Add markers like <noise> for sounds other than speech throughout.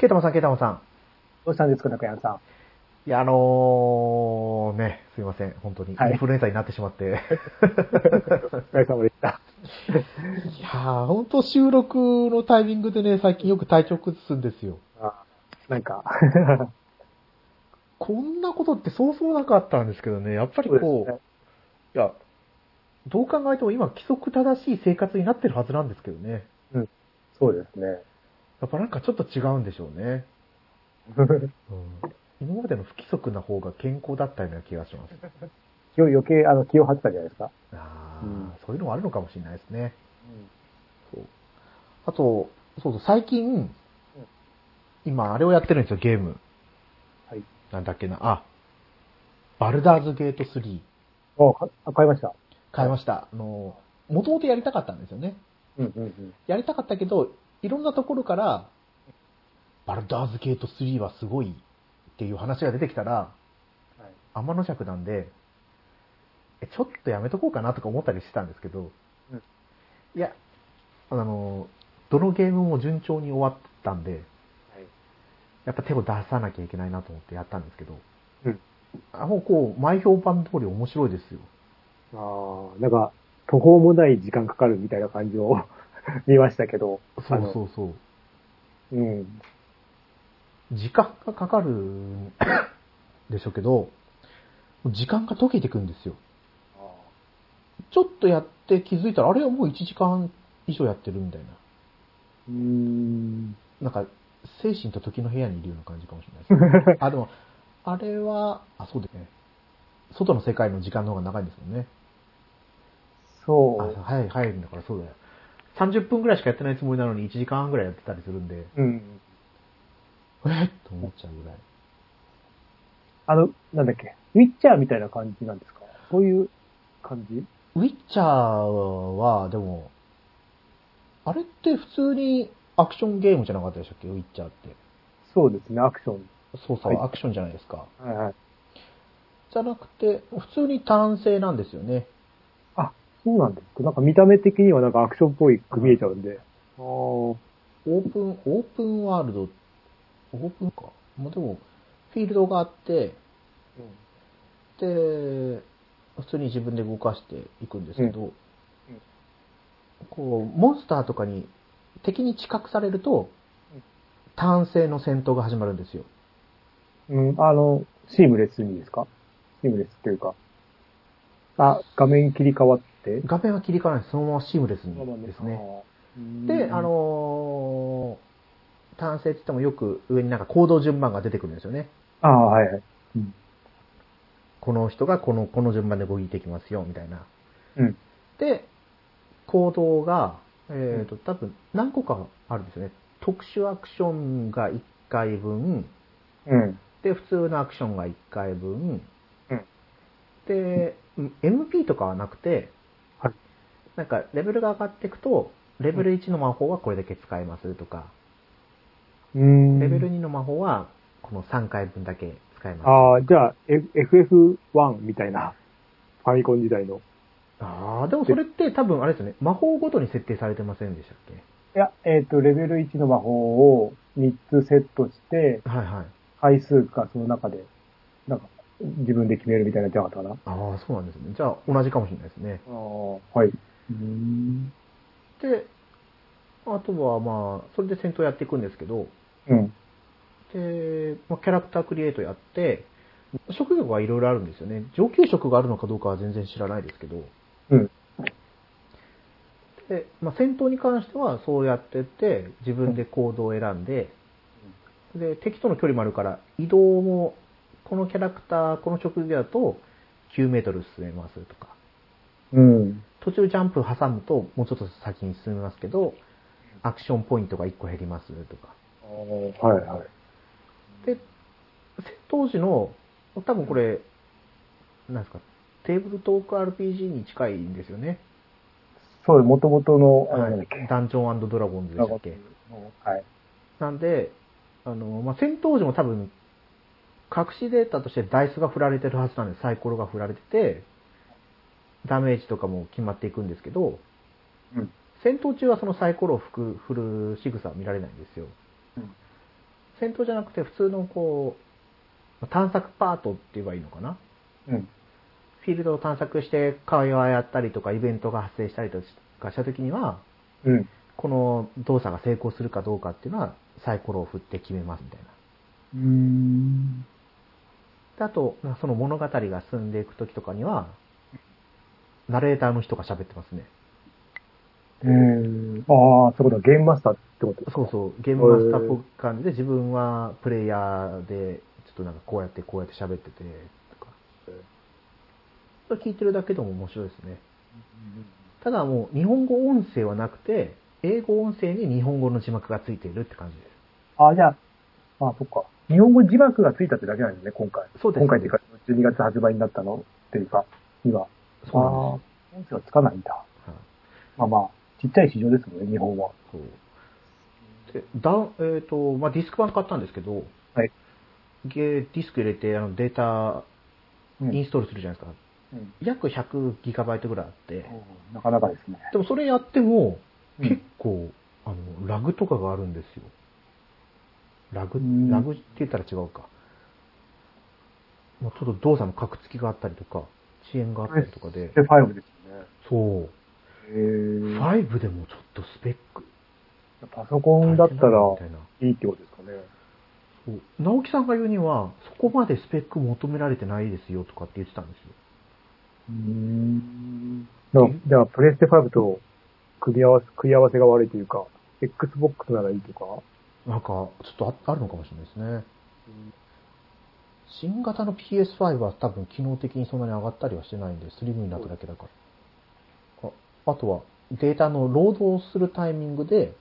ケイタマさん、ケイタマさん。どうしたんですか、中山さん。いや、あのー、ね、すいません、本当に。はいインフルエンザになってしまって。お疲れ様でした。<laughs> いやー、本当収録のタイミングでね、最近よく体調崩すんですよ。あなんか、<laughs> こんなことってそうそうなかったんですけどね、やっぱりこう、そうねいや、どう考えても今規則正しい生活になってるはずなんですけどね。そうですね。やっぱなんかちょっと違うんでしょうね。うん、今までの不規則な方が健康だったような気がします。気を余計、あの、気を張ってたじゃないですか。ああ、うんそういうのもあるのかもしれないですね。そうあと、そうそう、最近、今あれをやってるんですよ、ゲーム。はい。なんだっけな、あ、バルダーズゲート3。おかあ買いました。買いました。あの、もともとやりたかったんですよね。うんうんうん。やりたかったけど、いろんなところから、バルダーズゲート3はすごいっていう話が出てきたら、はい。天の尺なんで、えちょっとやめとこうかなとか思ったりしてたんですけど、うんいや、あの、どのゲームも順調に終わったんで、はい。やっぱ手を出さなきゃいけないなと思ってやったんですけど、うん。あもうこう、前評判通り面白いですよ。ああ、なんか、途方もない時間かかるみたいな感じを <laughs> 見ましたけど。そうそうそう。う。うん。時間がかかるんでしょうけど、時間が解けていくんですよ。ちょっとやって気づいたら、あれはもう1時間以上やってるみたいな。うーん。なんか、精神と時の部屋にいるような感じかもしれないです、ね。<laughs> あ、でも、あれは、あ、そうですね。外の世界の時間の方が長いんですもんね。あ、そう。早い、早いんだからそうだよ。30分くらいしかやってないつもりなのに1時間半くらいやってたりするんで、うん。えっと思っちゃうぐらい。あの、なんだっけ、ウィッチャーみたいな感じなんですか？そういう感じ？ウィッチャーは、でも、あれって普通にアクションゲームじゃなかったでしたっけ？ウィッチャーって。そうですね、アクション。そうそう、はいアクションじゃないですか。はいはい。じゃなくて、普通に単性なんですよね。あ、そうなんですか？なんか見た目的にはなんかアクションっぽいく見えちゃうんで。ああ。オープン、オープンワールド、オープンか。まあ、でも、フィールドがあって、で、普通に自分で動かしていくんですけど、こう、モンスターとかに敵に知覚されるとうん、単性の戦闘が始まるんですよ。うん、あの、シームレスにですか？シームレスっていうか。あ、画面切り替わって。画面は切り替わらない。そのままシームレスにですね。ねで、あ、のー単性って言ってもよく上になんか行動順番が出てくるんですよね。ああ、はいはい。うん。この人がこの、この順番で動いていきますよ、みたいな。うん。で、行動が、えっ、と、多分何個かあるんですよね。特殊アクションが1回分、うん。で、普通のアクションが1回分、うんで、うん MP とかはなくて、はいなんか、レベルが上がっていくと、レベル1の魔法はこれだけ使えますとか、うん。レベル2の魔法はこの3回分だけ使えます。ああ、じゃあ、F- FF1 みたいな、ファミコン時代の。ああ、でもそれって多分あれですよね、魔法ごとに設定されてませんでしたっけ？いや、えっ、と、レベル1の魔法を3つセットして、はいはい。回数かその中で、なんか、自分で決めるみたいなじゃなかったかな。ああ、そうなんですね。じゃあ同じかもしれないですね。ああ、はい。うん。で、あとはまあ、それで戦闘やっていくんですけど、うん。で、まあ、キャラクタークリエイトやって、職業がいろいろあるんですよね。上級職があるのかどうかは全然知らないですけど、うん。で、まあ、戦闘に関してはそうやってって、自分で行動を選んで、で、敵との距離もあるから、移動も、このキャラクター、この職業だと、9メートル進めますとか、うん。途中ジャンプ挟むと、もうちょっと先に進めますけど、アクションポイントが1個減りますとか。はいはい。で、戦闘時の、多分これ、なんですか、テーブルトーク RPG に近いんですよね。そう、元々の、あはい。ダンジョンドラゴンズでしたっけ？はい。なんで、あの、まあ、戦闘時も多分、隠しデータとしてダイスが振られてるはずなんです。サイコロが振られてて、ダメージとかも決まっていくんですけど、うん。戦闘中はそのサイコロを振る仕草は見られないんですよ。うん戦闘じゃなくて普通のこう、探索パートって言えばいいのかな？うん。フィールドを探索して会話やったりとかイベントが発生したりとかした時には、うん。この動作が成功するかどうかっていうのはサイコロを振って決めますみたいな。うーん。であと、その物語が進んでいく時とかには、ナレーターの人が喋ってますね。うーん。ああ、そういうことゲームマスターってことですか？そうそう、ゲームマスターっぽく感じで自分はプレイヤーで、ちょっとなんかこうやってこうやって喋ってて、とか。それ聞いてるだけでも面白いですね。ただもう日本語音声はなくて、英語音声に日本語の字幕がついているって感じです。ああ、じゃあ、ああ、そっか。日本語字幕がついたってだけなんですね、今回。そうです今回っていうか、12月発売になったのっていうか、には。そうなんああ、音声はつかないんだ。はいまあまあ、ちっちゃい市場ですもんね、日本は。そう。で、だえっ、と、まあ、ディスク版買ったんですけど、はい。ディスク入れて、あの、データ、うんインストールするじゃないですか。うん約100ギガバイトぐらいあって、なかなかですね。でもそれやっても、うん結構、あの、ラグとかがあるんですよ。ラグうん、ラグって言ったら違うか。まあ、ちょっと動作のカクつきがあったりとか、遅延があったりとかで、で、5ですよね。そう。へー5でもちょっとスペック。パソコンだったらいないいってことですかね。そう直樹さんが言うには、そこまでスペック求められてないですよとかって言ってたんですよ。うーん。じゃあ、プレステ5と組み合わせ、組み合わせが悪いというか、Xbox ならいいとか？なんか、ちょっとああるのかもしれないですね。新型の PS5 は多分機能的にそんなに上がったりはしてないんで、スリムになっただけだから。ああとは、データのロードをするタイミングで、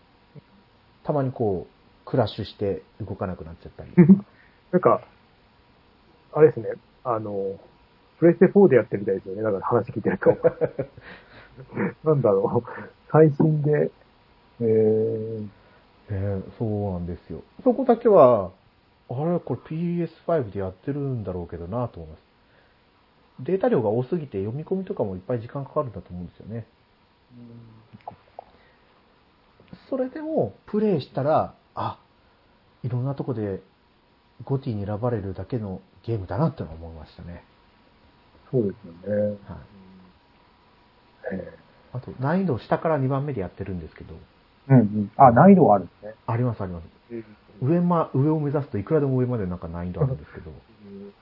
たまにこう、クラッシュして動かなくなっちゃったり。なんか、あれですね、あの、プレステ4でやってるみたいですよね。だから話聞いてると。<laughs> なんだろう。最新で、えー、えーそうなんですよ。そこだけは、あれ、これ PS5 でやってるんだろうけどなと思います。データ量が多すぎて読み込みとかもいっぱい時間かかるんだと思うんですよね。それでも、プレイしたら、あ、いろんなとこでゴティに選ばれるだけのゲームだなって思いましたね。そうですよね。はい。えあと、難易度下から2番目でやってるんですけど、ーうんうん。あ、難易度はあるんですね。ありますあります。上ま、上を目指すといくらでも上までなんか難易度あるんですけど、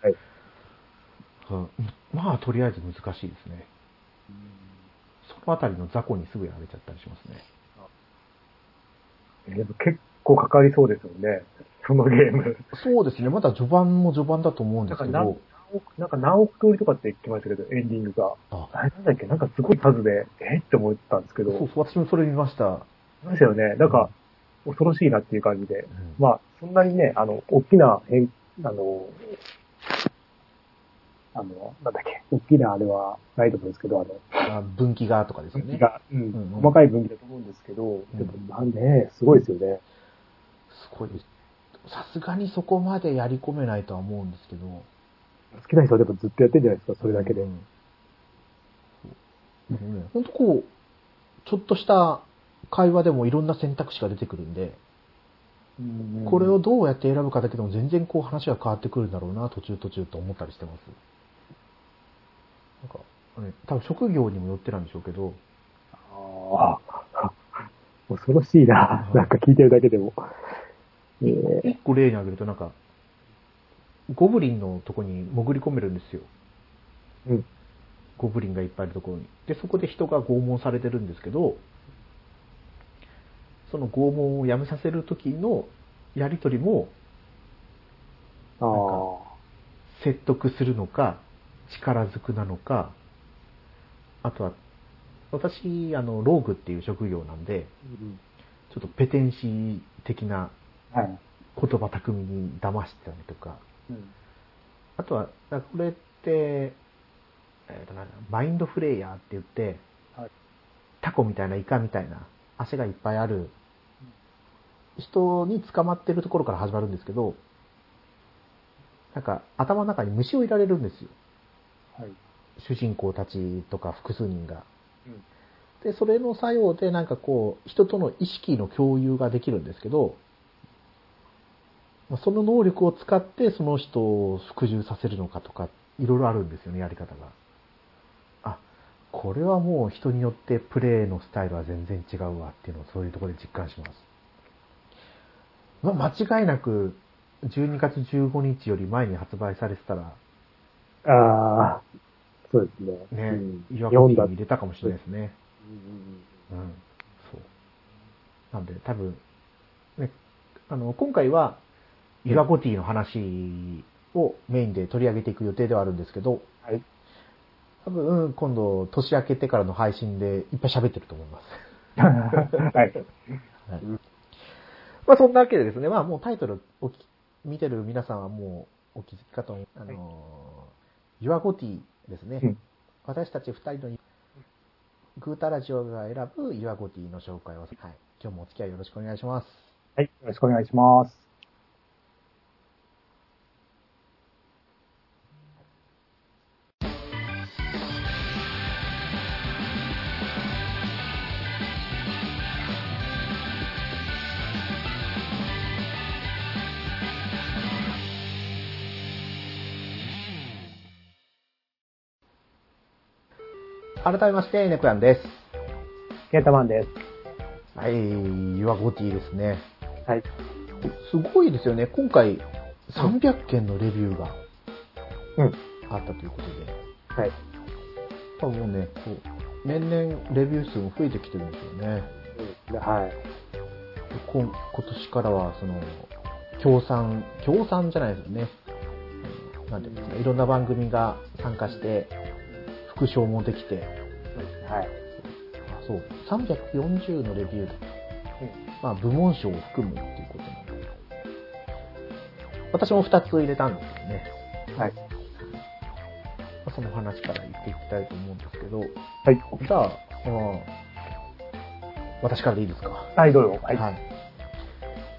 はい。うんまあ、とりあえず難しいですね。そのあたりの雑魚にすぐやられちゃったりしますね。えー結構かかりそうですよね。そのゲーム。そうですね。まだ序盤も序盤だと思うんですけど、なんか何億通りとかって言ってましたけど、エンディングが。あ、あれなんだっけ？なんかすごい数で、え？って思ったんですけど。そうそう、私もそれ見ました。そうですよね。なんか、恐ろしいなっていう感じで。うんまあ、そんなにね、あの、大きな変、あの、あの、なんだっけ、大きなあれはないと思うんですけど、あの、あ分岐がとかですよね。分岐が、うんうん細かい分岐だと思うんですけど、でもなんで、ね、すごいですよね。すごいです。さすがにそこまでやり込めないとは思うんですけど。好きな人はでもずっとやってるんじゃないですか、それだけで。うんそうでもね、ほんとこう、ちょっとした会話でもいろんな選択肢が出てくるんで、うんこれをどうやって選ぶかだけでも全然こう話が変わってくるんだろうな、途中途中と思ったりしてます。なんか、ね、多分職業にもよってなんでしょうけど、ああ、<laughs> 恐ろしいな、なんか聞いてるだけでも。え個例に挙げるとなんか、ゴブリンのとこに潜り込めるんですよ。うん。ゴブリンがいっぱいいるところに。で、そこで人が拷問されてるんですけど、その拷問をやめさせる時のやりとりもああ。説得するのか、力ずくなのか、あとは、私、あの、ローグっていう職業なんで、ちょっとペテンシー的なはい。言葉巧みに騙してたりとか、うんあとは、なんかこれって、えーとマインドフレイヤーって言って、はいタコみたいなイカみたいな足がいっぱいある人に捕まってるところから始まるんですけど、なんか頭の中に虫を入れられるんですよ。はい。主人公たちとか複数人が。うんで、それの作用でなんかこう、人との意識の共有ができるんですけど、まあその能力を使ってその人を服従させるのかとか、いろいろあるんですよね、やり方が。あ、これはもう人によってプレイのスタイルは全然違うわっていうのをそういうところで実感します。まあ、間違いなく、12月15日より前に発売されてたら、ああ、そうですね。ね、うん岩に入れたかもしれないですね。うんうん、そう。なんで、多分、ね、あの、今回は、岩ゴティの話をメインで取り上げていく予定ではあるんですけど、はい。多分、今度、年明けてからの配信でいっぱい喋ってると思います。<laughs> はい。<laughs> はいうんまあ、そんなわけでですね、まあ、もうタイトルおき見てる皆さんはもうお気づきかと思う。あのー、ユアゴティですね。うん私たち二人のグータラジオが選ぶユアゴティの紹介を、はい、今日もお付き合いよろしくお願いします。はい。よろしくお願いします。改めまして、ネコヤンです。ケータマンです。はい、ユアゴティですね。はい。すごいですよね。今回、300件のレビューがうん。あったということで、はい。多分もうね、こう年々レビュー数も増えてきてるんですよね。はい。こ今年からは、その、協賛、協賛じゃないですよね。うんなんていうんですか、いろんな番組が参加して、副賞もできて、はい。あそう、340のレビュー、まあ、部門賞を含むっていうことなんで、私も2つ入れたんですけどね。はい。まあその話から言っていきたいと思うんですけど、はい。じゃあ、うん私からでいいですか？はい、どうぞ。はい。はい。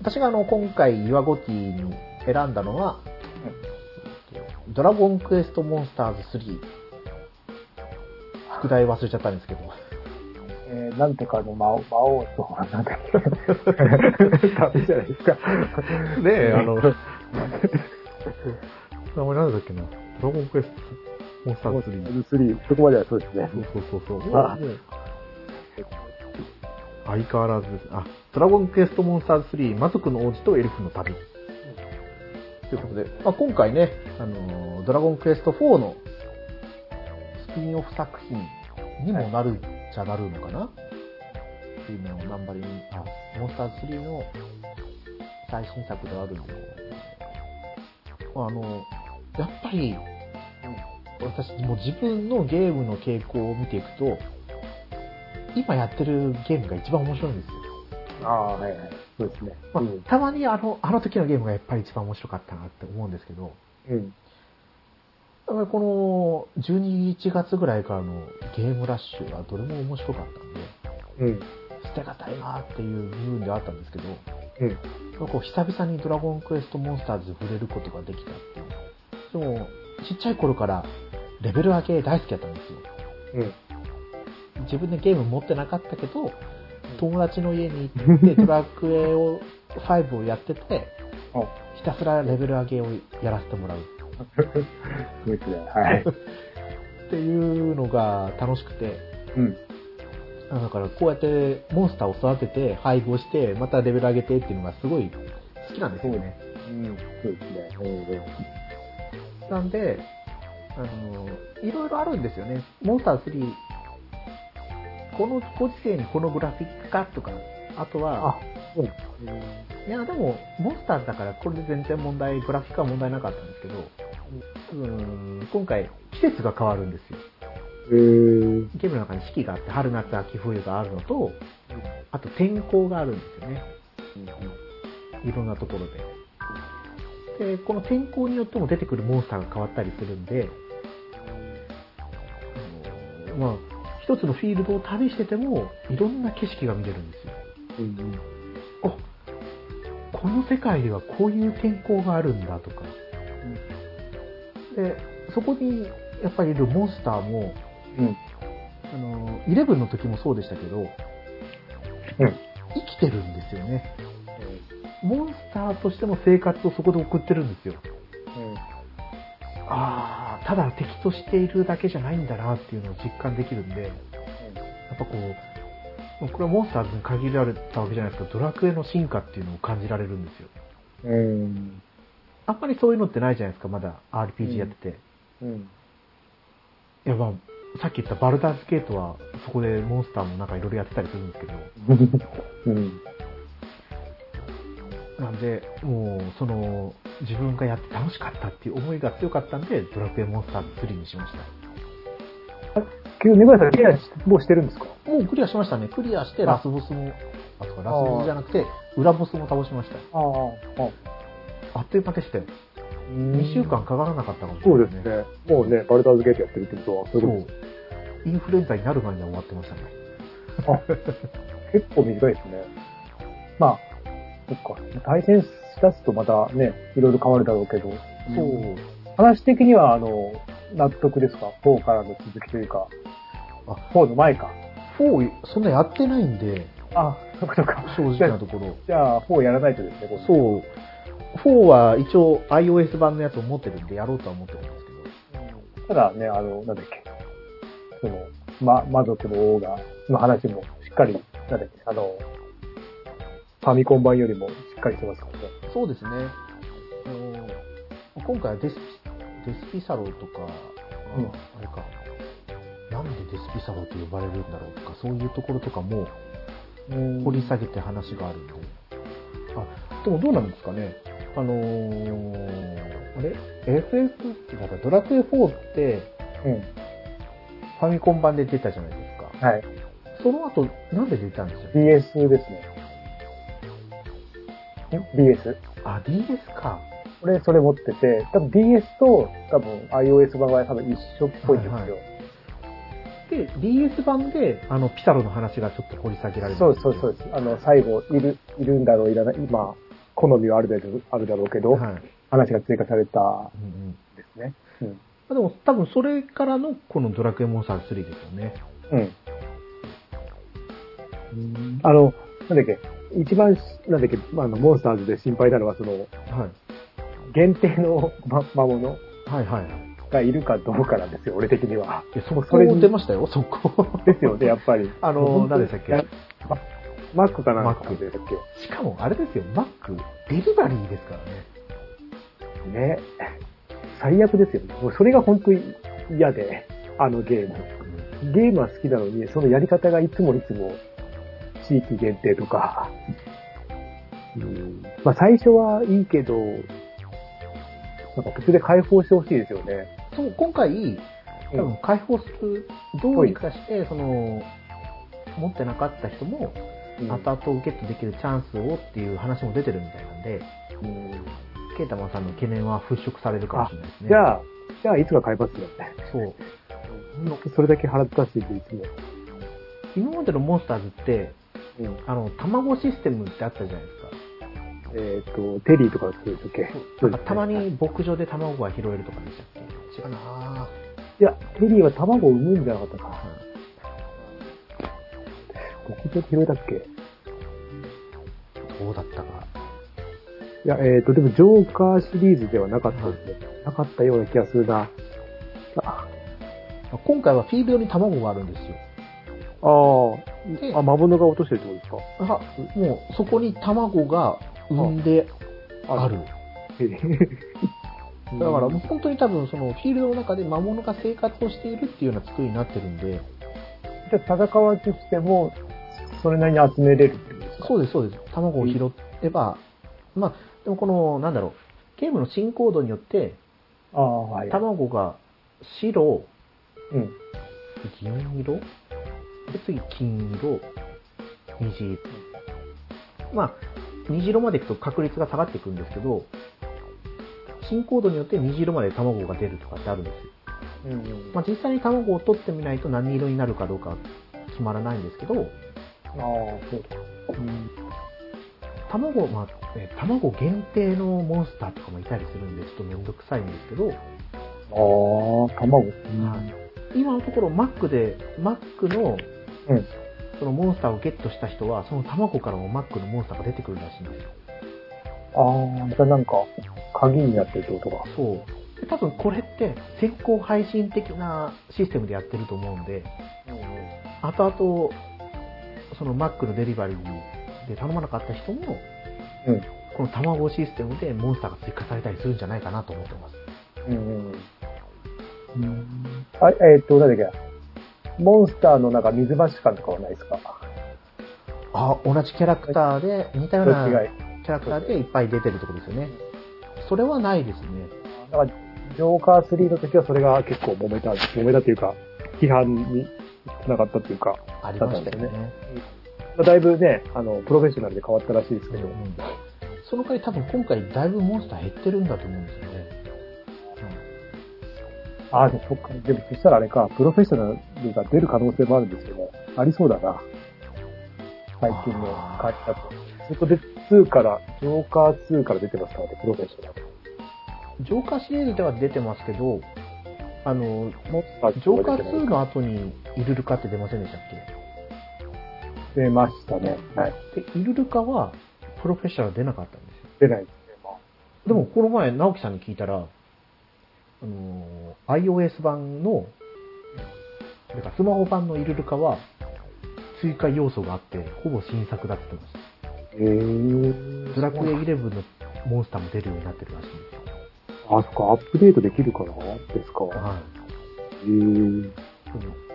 私があの、今回、ユアゴティに選んだのは、ドラゴンクエストモンスターズ3。副題忘れちゃったんですけど。えー、なんてかの魔王、魔王と、なんだっけ。ダメじゃないですか。ねえ、あの、<laughs> 名前なんだっけな。ドラゴンクエストモンスターズ3。3、そこまではそうですね。そうそうそうそう。あ相変わらずです。あ、ドラゴンクエストモンスターズ3、魔族の王子とエルフの旅。ということで、まあ、今回ね、あのードラゴンクエスト4のスピンオフ作品にもなるっちゃなるのかな、っていうのをナンバリング、あ、モンスターズ3の最新作であるんで、まああの、やっぱり、私もう自分のゲームの傾向を見ていくと、今やってるゲームが一番面白いんですよ。ああ、はいはい。そうですね。まあうん。たまにあの、あの時のゲームがやっぱり一番面白かったなって思うんですけど、うん。だからこの12、1月ぐらいからのゲームラッシュはどれも面白かったんで、うん。捨てがたいなっていう部分ではあったんですけど、うん。こう久々にドラゴンクエストモンスターズに触れることができたっていう。でも、ちっちゃい頃からレベル上げ大好きだったんですよ。うん。自分でゲーム持ってなかったけど、友達の家に行って <laughs> ドラクエを5をやってて、あ、ひたすらレベル上げをやらせてもらう <laughs> そうですね。はい。っていうのが楽しくて、うん。あだからこうやってモンスターを育てて、配合して、またレベル上げてっていうのがすごい好きなんですよね。うん。そうですね。うん。なんで、あの、いろいろあるんですよね。モンスター3、このご時世にこのグラフィックかとか、あとは、うですいや、でも、モンスターズだからこれで全然問題、グラフィックは問題なかったんですけど、多分、今回、季節が変わるんですよ。えー。ゲームの中に四季があって、春、夏、秋、冬があるのと、あと天候があるんですよね。いろんなところで。で、この天候によっても出てくるモンスターが変わったりするんで、あのまあ、一つのフィールドを旅してても、いろんな景色が見れるんですよ。うん。あ、この世界ではこういう天候があるんだとか。で、そこにやっぱりいるモンスターも、うん。あの、11の時もそうでしたけど、うん。生きてるんですよね。モンスターとしての生活をそこで送ってるんですよ。うん。ああ、ただ敵としているだけじゃないんだなっていうのを実感できるんで、やっぱこう、これはモンスターズに限られたわけじゃないですけど、ドラクエの進化っていうのを感じられるんですよ。うん。あんまりそういうのってないじゃないですか、まだ RPG やってて。うん。いや、まあ、さっき言ったバルダーズゲートは、そこでモンスターもなんかいろいろやってたりするんですけど、<laughs> うん。なんで、もう、その、自分がやって楽しかったっていう思いが強かったんで、ドラクエモンスターズ3にしました。けど、ネバヤさん、ケアもうしてるんですか？もうクリアしましたね。クリアしてラスボスも、あ、そうか、ラスボスじゃなくて、裏ボスも倒しました。ああ、ああっという間でしたよ。2 2週間かからなかったかもしれそうないですね。もうね、バルダーズゲートやってるってことは、そそうインフルエンザになる前には終わってましたね。とあ、結構短いですね。まあ、そっか。対戦しだすとまたね、いろいろ変わるだろうけど。そう。話的には、あの、納得ですか ?4 からの続きというか。あ4の前か。4、そんなやってないんで、あ、そっかそっか。正直なところ。じゃあ、4やらないとですね、そう。4は一応 iOS 版のやつを持ってるんでやろうとは思ってるんですけど。ただね、あの、なんだっけ。その、ま、魔族の王が、の話もしっかり、なんだっけ、あの、ファミコン版よりもしっかりしてますからね。そうですね。あの今回はデスピ、デスピサロとか、うんああれか、なんでデスピサロと呼ばれるんだろうとか、そういうところとかも掘り下げて話があるんで。あ、でもどうなんですかね。あのー、あれ ?FF ってなんかドラクエ4ってうん。ファミコン版で出たじゃないですか。はい。その後、なんで出たんですよ DS ですね。ん ?DS? あ、DS か。俺、それ持ってて、多分 DS と多分 iOS 版は多分一緒っぽいんですよ。はいはで、DS 版で、あの、ピサロの話がちょっと掘り下げられるそうそうそうです。あの、最後、いる、いるんだろう、いらない、今、好みはあるだろう、あるだろうけど、はい。話が追加されたんうんうんですね。うん。まあでも多分それからのこのドラクエモンスターズ3ですよね。うん。あの、なんだっけ、一番し、なんだっけ、まあ、あの、モンスターズで心配なのは、その、はい。限定のま魔物はいはいはい。がいるかどうかなんですよ、俺的には。いや、そこ出ましたよ、そこ。ですよね、やっぱり。あの何でしたっけ？やママックかなマックでしかもあれですよ、マック、デリバリーですからね。けね。最悪ですよね。もうそれが本当に嫌で、あのゲーム。ゲームは好きなのに、そのやり方がいつもいつも地域限定とか、うん、まあ最初はいいけど、なんか途中で解放してほしいですよね。そう、今回、多分解放する、どうにかして、その、持ってなかった人も、うん後々ゲットできるチャンスをっていう話も出てるみたいなんで、うんケータマンさんの懸念は払拭されるかもしれないですね。じゃあ、じゃあいつか買いますよね。そう。それだけ払ったしいっていつも。今までのモンスターズって、うんあの、卵システムってあったじゃないですか。えっ、と、テリーとかそうですっけ？なんかたまに牧場で卵が拾えるとかでしたっけ？違うなぁ。いや、テリーは卵を産むんじゃなかったかな。牧場で拾えたっけ？どうだったか。いや、えっ、と、でも、ジョーカーシリーズではなかったですね。なかったような気がするな。あ今回はフィールドに卵があるんですよ。であ、あ、魔物が落としてるってことですか？あ、もうそこに卵が産んである。<laughs> だからもう本当に多分そのフィールドの中で魔物が生活をしているっていうような作りになってるんで、じゃあ戦わずしても、それなりに集めれるってことですか？そうです、そうです。卵を拾えば、まあ、でもこの、なんだろう、ゲームの進行度によって、ああ、はい。卵が白、うん。銀色？で、次、金色、虹色。まあ、虹色までいくと確率が下がっていくんですけど、進行度によって虹色まで卵が出るとかってあるんですよ。うん。まあ、実際に卵を取ってみないと何色になるかどうか決まらないんですけど、ああ、そうだ。うん。卵、まあ、えー卵限定のモンスターとかもいたりするんで、ちょっとめんどくさいんですけど、ああ、卵。今のところ Mac で、Mac の、うんそのモンスターをゲットした人は、その卵からも Mac のモンスターが出てくるらしいんですよ。ああ、じゃあなんか、鍵になってるってことか。そう。で多分これって先行配信的なシステムでやってると思うんで、後々、その Mac のデリバリーで頼まなかった人も、うん。この卵システムでモンスターが追加されたりするんじゃないかなと思ってます。うん。うん。あ、えーっと、なんだっけ。モンスターのなんか水増し感とかはないですか？あ、同じキャラクターで、似たようなキャラクターでいっぱい出てるってことですよね。それはないですね。だから、ジョーカー3の時はそれが結構揉めた、揉めたっていうか、批判につながったっていうか、ありましたよね。まあだいぶね、あの、プロフェッショナルで変わったらしいですけど、うんうんその代わり多分今回だいぶモンスター減ってるんだと思うんですよね。ああ、でもそっか。でもそしたらあれか、プロフェッショナルが出る可能性もあるんですけど、ありそうだな。最近の感じだと。そこで2から、ジョーカー2から出てますからね、プロフェッショナル。ジョーカーシリーズでは出てますけど、あの、ジョーカー2出てないの後にイルルカって出ませんでしたっけ？出ましたね。はい。で、イルルカはプロフェッショナル出なかったんですよ。出ないですね、まあ。でもこの前、直樹さんに聞いたら、あの、iOS 版の、なんかスマホ版のイルルカは追加要素があって、ほぼ新作だって言ってました。へー。ドラクエ11のモンスターも出るようになってるらしいんですよ。あ、そっか、アップデートできるかなですか。はい。へー。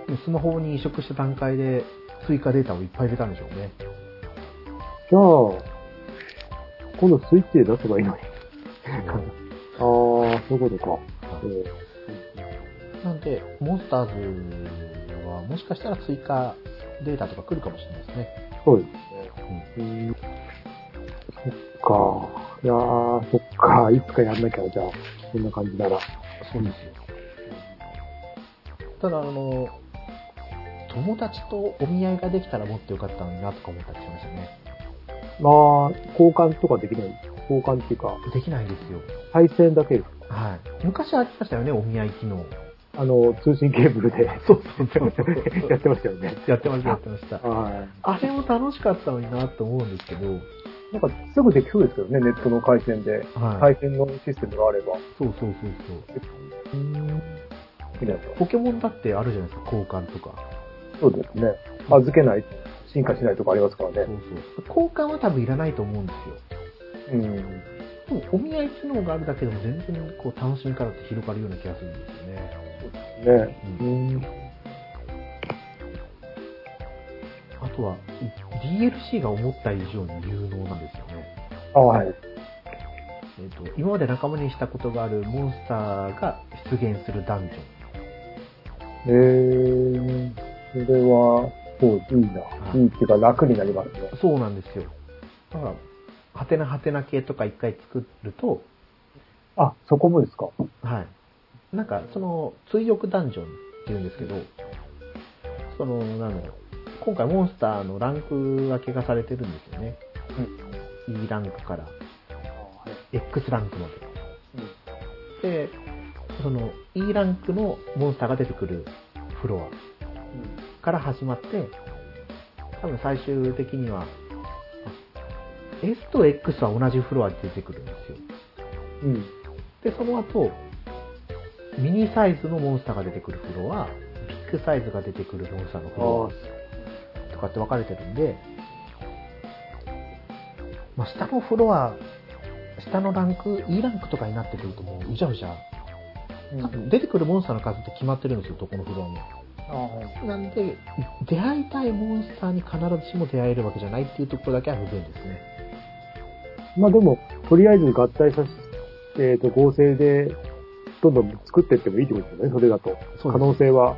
そのスマホに移植した段階で追加データをいっぱい入れたんでしょうね。じゃあ、今度スイッチで出せばいいのに。<laughs> ああ、そういうことか。えーなんで、モンスターズはもしかしたら追加データとか来るかもしれないですね。そうですね。うんか。いやー、そっか。いつかやんなきゃ、じゃあ。こんな感じなら。そうですよ。ただ、あの、友達とお見合いができたらもっとよかったのになとか思ったりしましたね。まあ、交換とかできない。交換っていうか、できないんですよ。対戦だけですかはい。昔ありましたよね、お見合い機能。あの、通信ケーブルで。そうそうそうそう <laughs> やってましたよね。やってました、やってました。はい。あれも楽しかったのになと思うんですけど、なんか、すぐできそうですけどね、ネットの回線で。はい。回線のシステムがあれば。そうそうそうそう。うん。いいなとポケモンだってあるじゃないですか、交換とか。そうですね。預けない、進化しないとかありますからね。そうそう。交換は多分いらないと思うんですよ。うん。でも、お見合い機能があるだけでも全然こう楽しみ方って広がるような気がするんですよね。ね。うん。あとは、DLC が思った以上に有能なんですよね。あ、はい。えっ、と、今まで仲間にしたことがあるモンスターが出現するダンジョン。えー、それは、そう、いいな。いいいっていうか楽になりますね。そうなんですよ。だから、ハテナハテナ系とか一回作ると、あ、そこもですか？はい。なんか、その、追憶ダンジョンって言うんですけど、その、なんだろう、今回モンスターのランク分けがされてるんですよね。E ランクから X ランクまで。で、その E ランクのモンスターが出てくるフロアから始まって、多分最終的には、あ S と X は同じフロアで出てくるんですよ。うん。で、その後、ミニサイズのモンスターが出てくるフロア、ビッグサイズが出てくるモンスターのフロアとかって分かれてるんで、まあ、下のフロア、下のランク、E ランクとかになってくるともううじゃうじゃ、多分出てくるモンスターの数って決まってるんですよ、どこのフロアも。あなんで、出会いたいモンスターに必ずしも出会えるわけじゃないっていうところだけは不便ですね。まあでも、とりあえず合体させて、えっ、と、合成で、どんどん作っていってもいいってことですよね、それだと。可能性は、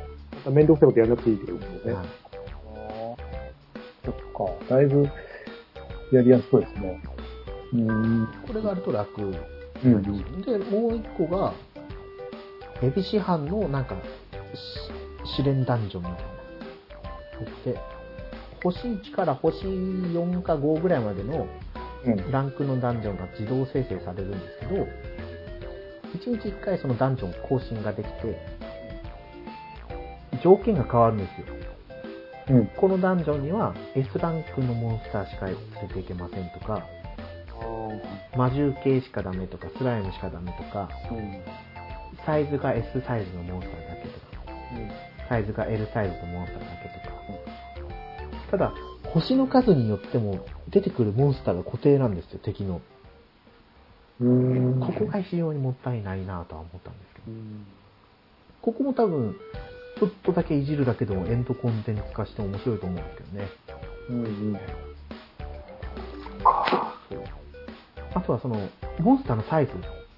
めんどくさいことやらなくていいってことですよね。はいそっか。だいぶ、やりやすそうですね。うん。これがあると楽うん。で、もう一個が、エビ市販のなんか、し試練ダンジョンみたいな。で、星1から星4か5ぐらいまでのうん。ランクのダンジョンが自動生成されるんですけど、1日1回そのダンジョン更新ができて、条件が変わるんですよ。うん。このダンジョンには S ランクのモンスターしか連れていけませんとか、魔獣系しかダメとか、スライムしかダメとか、うん。サイズが S サイズのモンスターだけとか、サイズが L サイズのモンスターだけとか。ただ、星の数によっても出てくるモンスターが固定なんですよ、敵の。うん。ここが非常にもったいないなとは思ったんですけど。うん。ここも多分、ちょっとだけいじるだけでもエンドコンテンツ化して面白いと思うんですけどね。うん。うん。あとはその、モンスターのサイズ。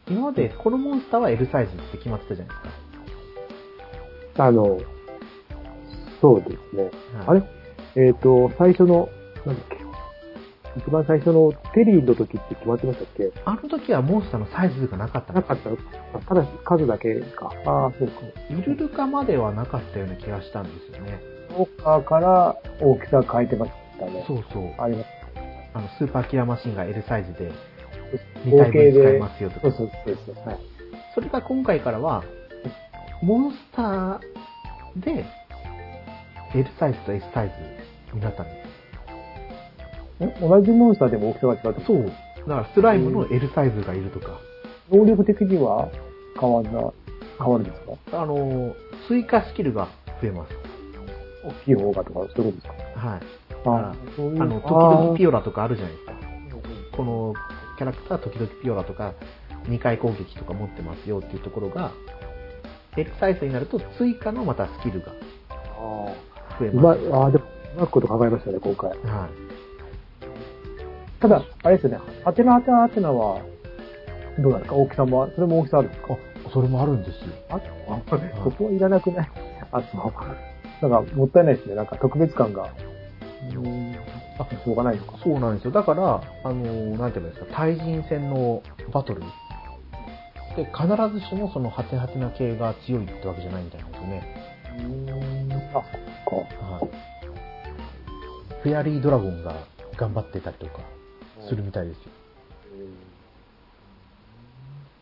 今までこのモンスターは L サイズって決まってたじゃないですか。あの、そうですね。はいあれ？えっ、と、最初の、なんだっけ？一番最初のテリーの時って決まってましたっけ？あの時はモンスターのサイズがなかったなかったただ数だけか。ああ、そうか。イルルカまではなかったような気がしたんですよね。ウォーカーから大きさ変えてましたね。そうそう。あります。あの、スーパーキラーマシンが L サイズで2合体。分使えますよとか。そうそうそうそう。はい。それが今回からは、モンスターで L サイズと S サイズになったんですん同じモンスターでも大きさが違うそう。だからスライムの L サイズがいるとか、能力的には変わら、変わるんですか？あの、追加スキルが増えます。大きい方がとか、そういうことですはい。かあそういうあの、時々ピオオラとかあるじゃないですか。このキャラクターは時々ピオラとか、2回攻撃とか持ってますよっていうところが、L サイズになると追加のまたスキルがあ増えーうまい、ます。ああ、でも、うまくこと考えましたね、今回。はい。ただ、あれですよね、ハテナハテナハテナは、どうなんですか？大きさも、それも大きさあるんですか？あ、それもあるんですよ。あそこはいらなくない？あと、なんか、もったいないですね。なんか、特別感が。うん。あ、しょうがないのか。そうなんですよ。だから、あの、なんていうんですか、対人戦のバトルで、必ずしもそのハテハテな系が強いってわけじゃないみたいなんですよね。うん。あ、そっか。はい。フェアリードラゴンが頑張ってたりとかするみたいですよ。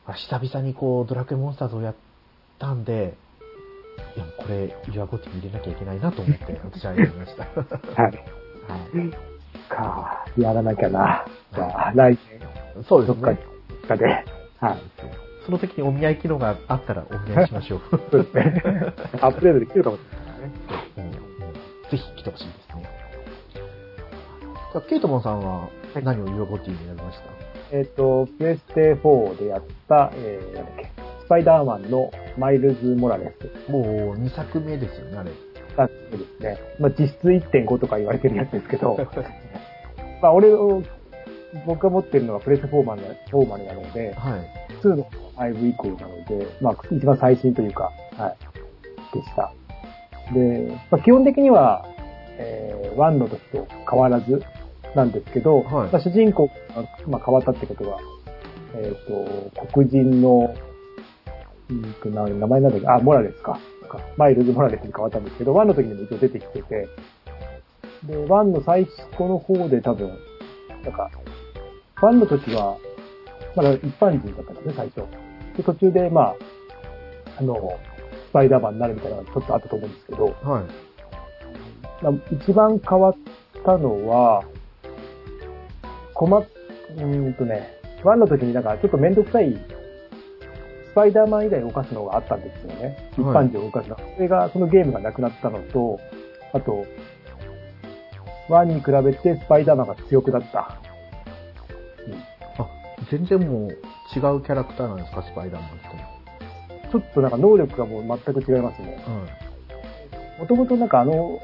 あ久々にこう、ドラクエモンスターズをやったんで、いや、これ、ユアゴティに入れなきゃいけないなと思って、<laughs> 私はやりました。ははい。か、やらなきゃな。じゃあ、来年、い。そうですね。、どっかで。はい。その時にお見合い機能があったらお見合いしましょう。そうですね。<laughs> アップデートできるかもしれないですね。ぜひ来てほしいですね。ケイトモンさんは何を your GOTY に選びました？えっ、と、プレステ4でやった、えー、なんだっけ、スパイダーマンのマイルズ・モラレス。もう2作目ですよね、あれ。がですね、まあ実質1.5とか言われてるやつですけど、<laughs> まあ俺を、僕が持ってるのはプレステ4マンな4マンなので、はい。2の5以降なので、まあ一番最新というか、はい、でした。で、まあ基本的には、えー、1の時と変わらずなんですけど、はいまあ主人公が、まあ、変わったってことは、えっ、と、黒人の、う名前なんだっけ？あ、モラレスか。かマイルズ・モラレスに変わったんですけど、1の時にも一応出てきてて、で、1の最初の方で多分、なんか、1の時は、まだ一般人だったんですね、最初。で、途中で、まあ、あの、スパイダーマンになるみたいなのがちょっとあったと思うんですけど、はい。まあ一番変わったのは、困っ、うーんとね、1の時になんかちょっとめんどくさい、スパイダーマン以外動かすのがあったんですよね。一般人を動かすの。それが、そのゲームがなくなったのと、あと、1に比べてスパイダーマンが強くなった。あ、全然もう違うキャラクターなんですか、スパイダーマンって。ちょっとなんか能力がもう全く違いますね。はい。もともとなんかあの、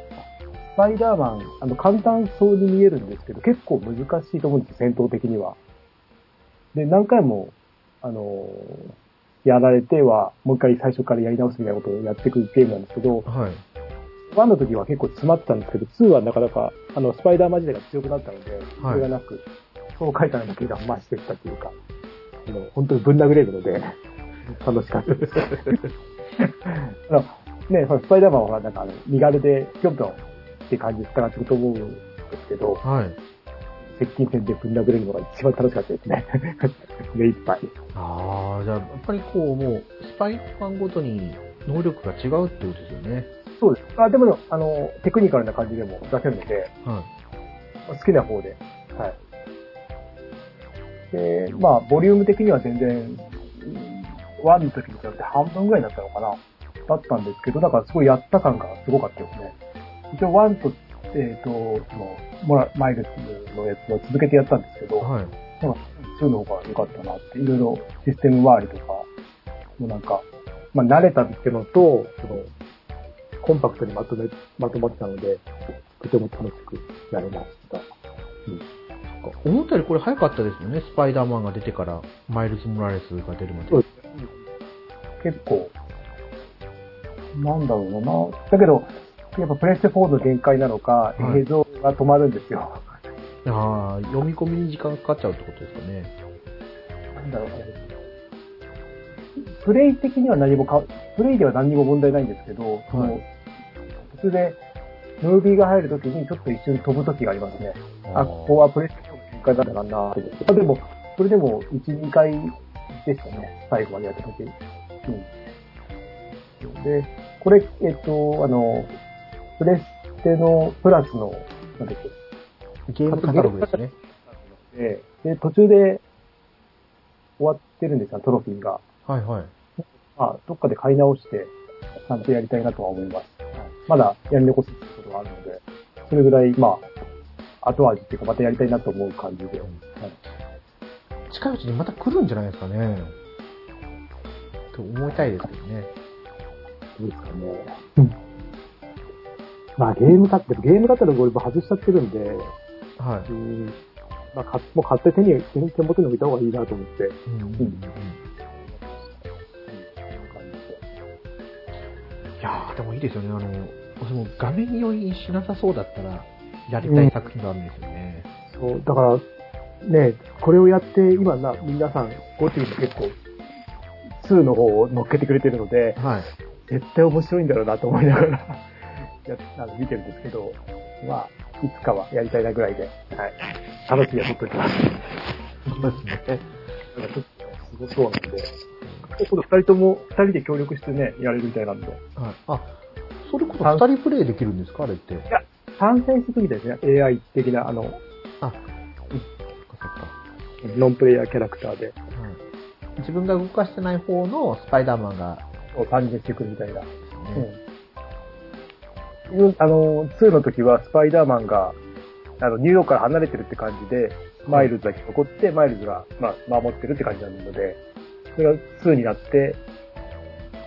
スパイダーマン、あの、簡単そうに見えるんですけど、結構難しいと思うんですよ、戦闘的には。で、何回も、あのーやられては、もう一回最初からやり直すみたいなことをやっていくゲームなんですけど、はい。1の時は結構詰まってたんですけど、2はなかなか、あの、スパイダーマン自体が強くなったので、それがなく、そう書いたのだけが増してきたというか、あの、本当にぶん殴れるので、<laughs> 楽しかったです。<laughs> あのね、そのスパイダーマンはなんかあの、身軽でぴょんぴょんって感じで使ってると思うんですけど、はい。接近戦でぶん殴れるのが一番楽しかったですね。<laughs> 目いっぱい。ああ、じゃあ、やっぱりこう、もう、スパイダーマンごとに能力が違うってことですよね。そうです。あ、でも、あの、テクニカルな感じでも出せるので、は好きな方で、はい。で、まあ、ボリューム的には全然、1の時に比べて半分ぐらいだったのかなだったんですけど、だからすごいやった感がすごかったですね。一応1と、えっ、と、その、モラ、マイルスのやつは続けてやったんですけど、はい。なんか2の方が良かったなって、いろいろシステム周りとか、もうなんか、まあ慣れたっていうのと、その、コンパクトにまとめ、まとまってたので、とても楽しくやれました。思ったよりこれ早かったですよね。スパイダーマンが出てから、マイルス・モラレスが出るまで。そうで。結構、なんだろうな。だけど、やっぱプレステ4の限界なのか、はい映像が止まるんですよ。ああ、読み込みに時間かかっちゃうってことですかね。なんだろうね。プレイ的には何もか、プレイでは何にも問題ないんですけど、その途中で、ムービーが入るときにちょっと一瞬飛ぶときがありますね。あ、ここはプレイステーションの限界だったかなって。あでも、それでも1、2回でしたね。最後までやったとき。うん。で、これ、えっと、あの、プレステのプラスの、なんだっけ、ゲームカタログですね。で、で途中で終わってるんですよ、トロフィーが。はいはい。まあ、どっかで買い直して、ちゃんとやりたいなとは思います。まだやり残すことがあるので、それぐらい、まあ、後味っていうか、またやりたいなと思う感じで。はい近いうちにまた来るんじゃないですかね。と思いたいですけどね。どうですかね。まあ、ゲームカット、ゲームカットのゴルフ外しちゃってるんで、はい。うんまあ、かもう買って手に、手に手元に置いた方がいいなと思って、うんうんうんうんうんいやー、でもいいですよね。あの、その画面酔いしなさそうだったら、やりたい作品があるんですよね。そう、だから、ね、これをやって、今な、皆さん、ゴチにも結構、2の方を乗っけてくれてるので、はい。絶対面白いんだろうなと思いながら、やあの見てるんですけど、まあ、いつかはやりたいなぐらいで、はい。楽しみは取っておきます。そうですね。なんかちょっとねすごそうなんで、今度二人とも、二人で協力してね、やれるみたいなんで。はい。あ、それこそ二人プレイできるんですか？あれって。いや、参戦してくみたいですね。AI 的な、あの、あ、そっかそっか。ノンプレイヤーキャラクターで、はい。自分が動かしてない方のスパイダーマンが、こう参戦してくるみたいな。うね。ん。あの、2の時はスパイダーマンが、あの、ニューヨークから離れてるって感じで、マイルズだけ残って、マイルズが、まあ、守ってるって感じなので、それが2になって、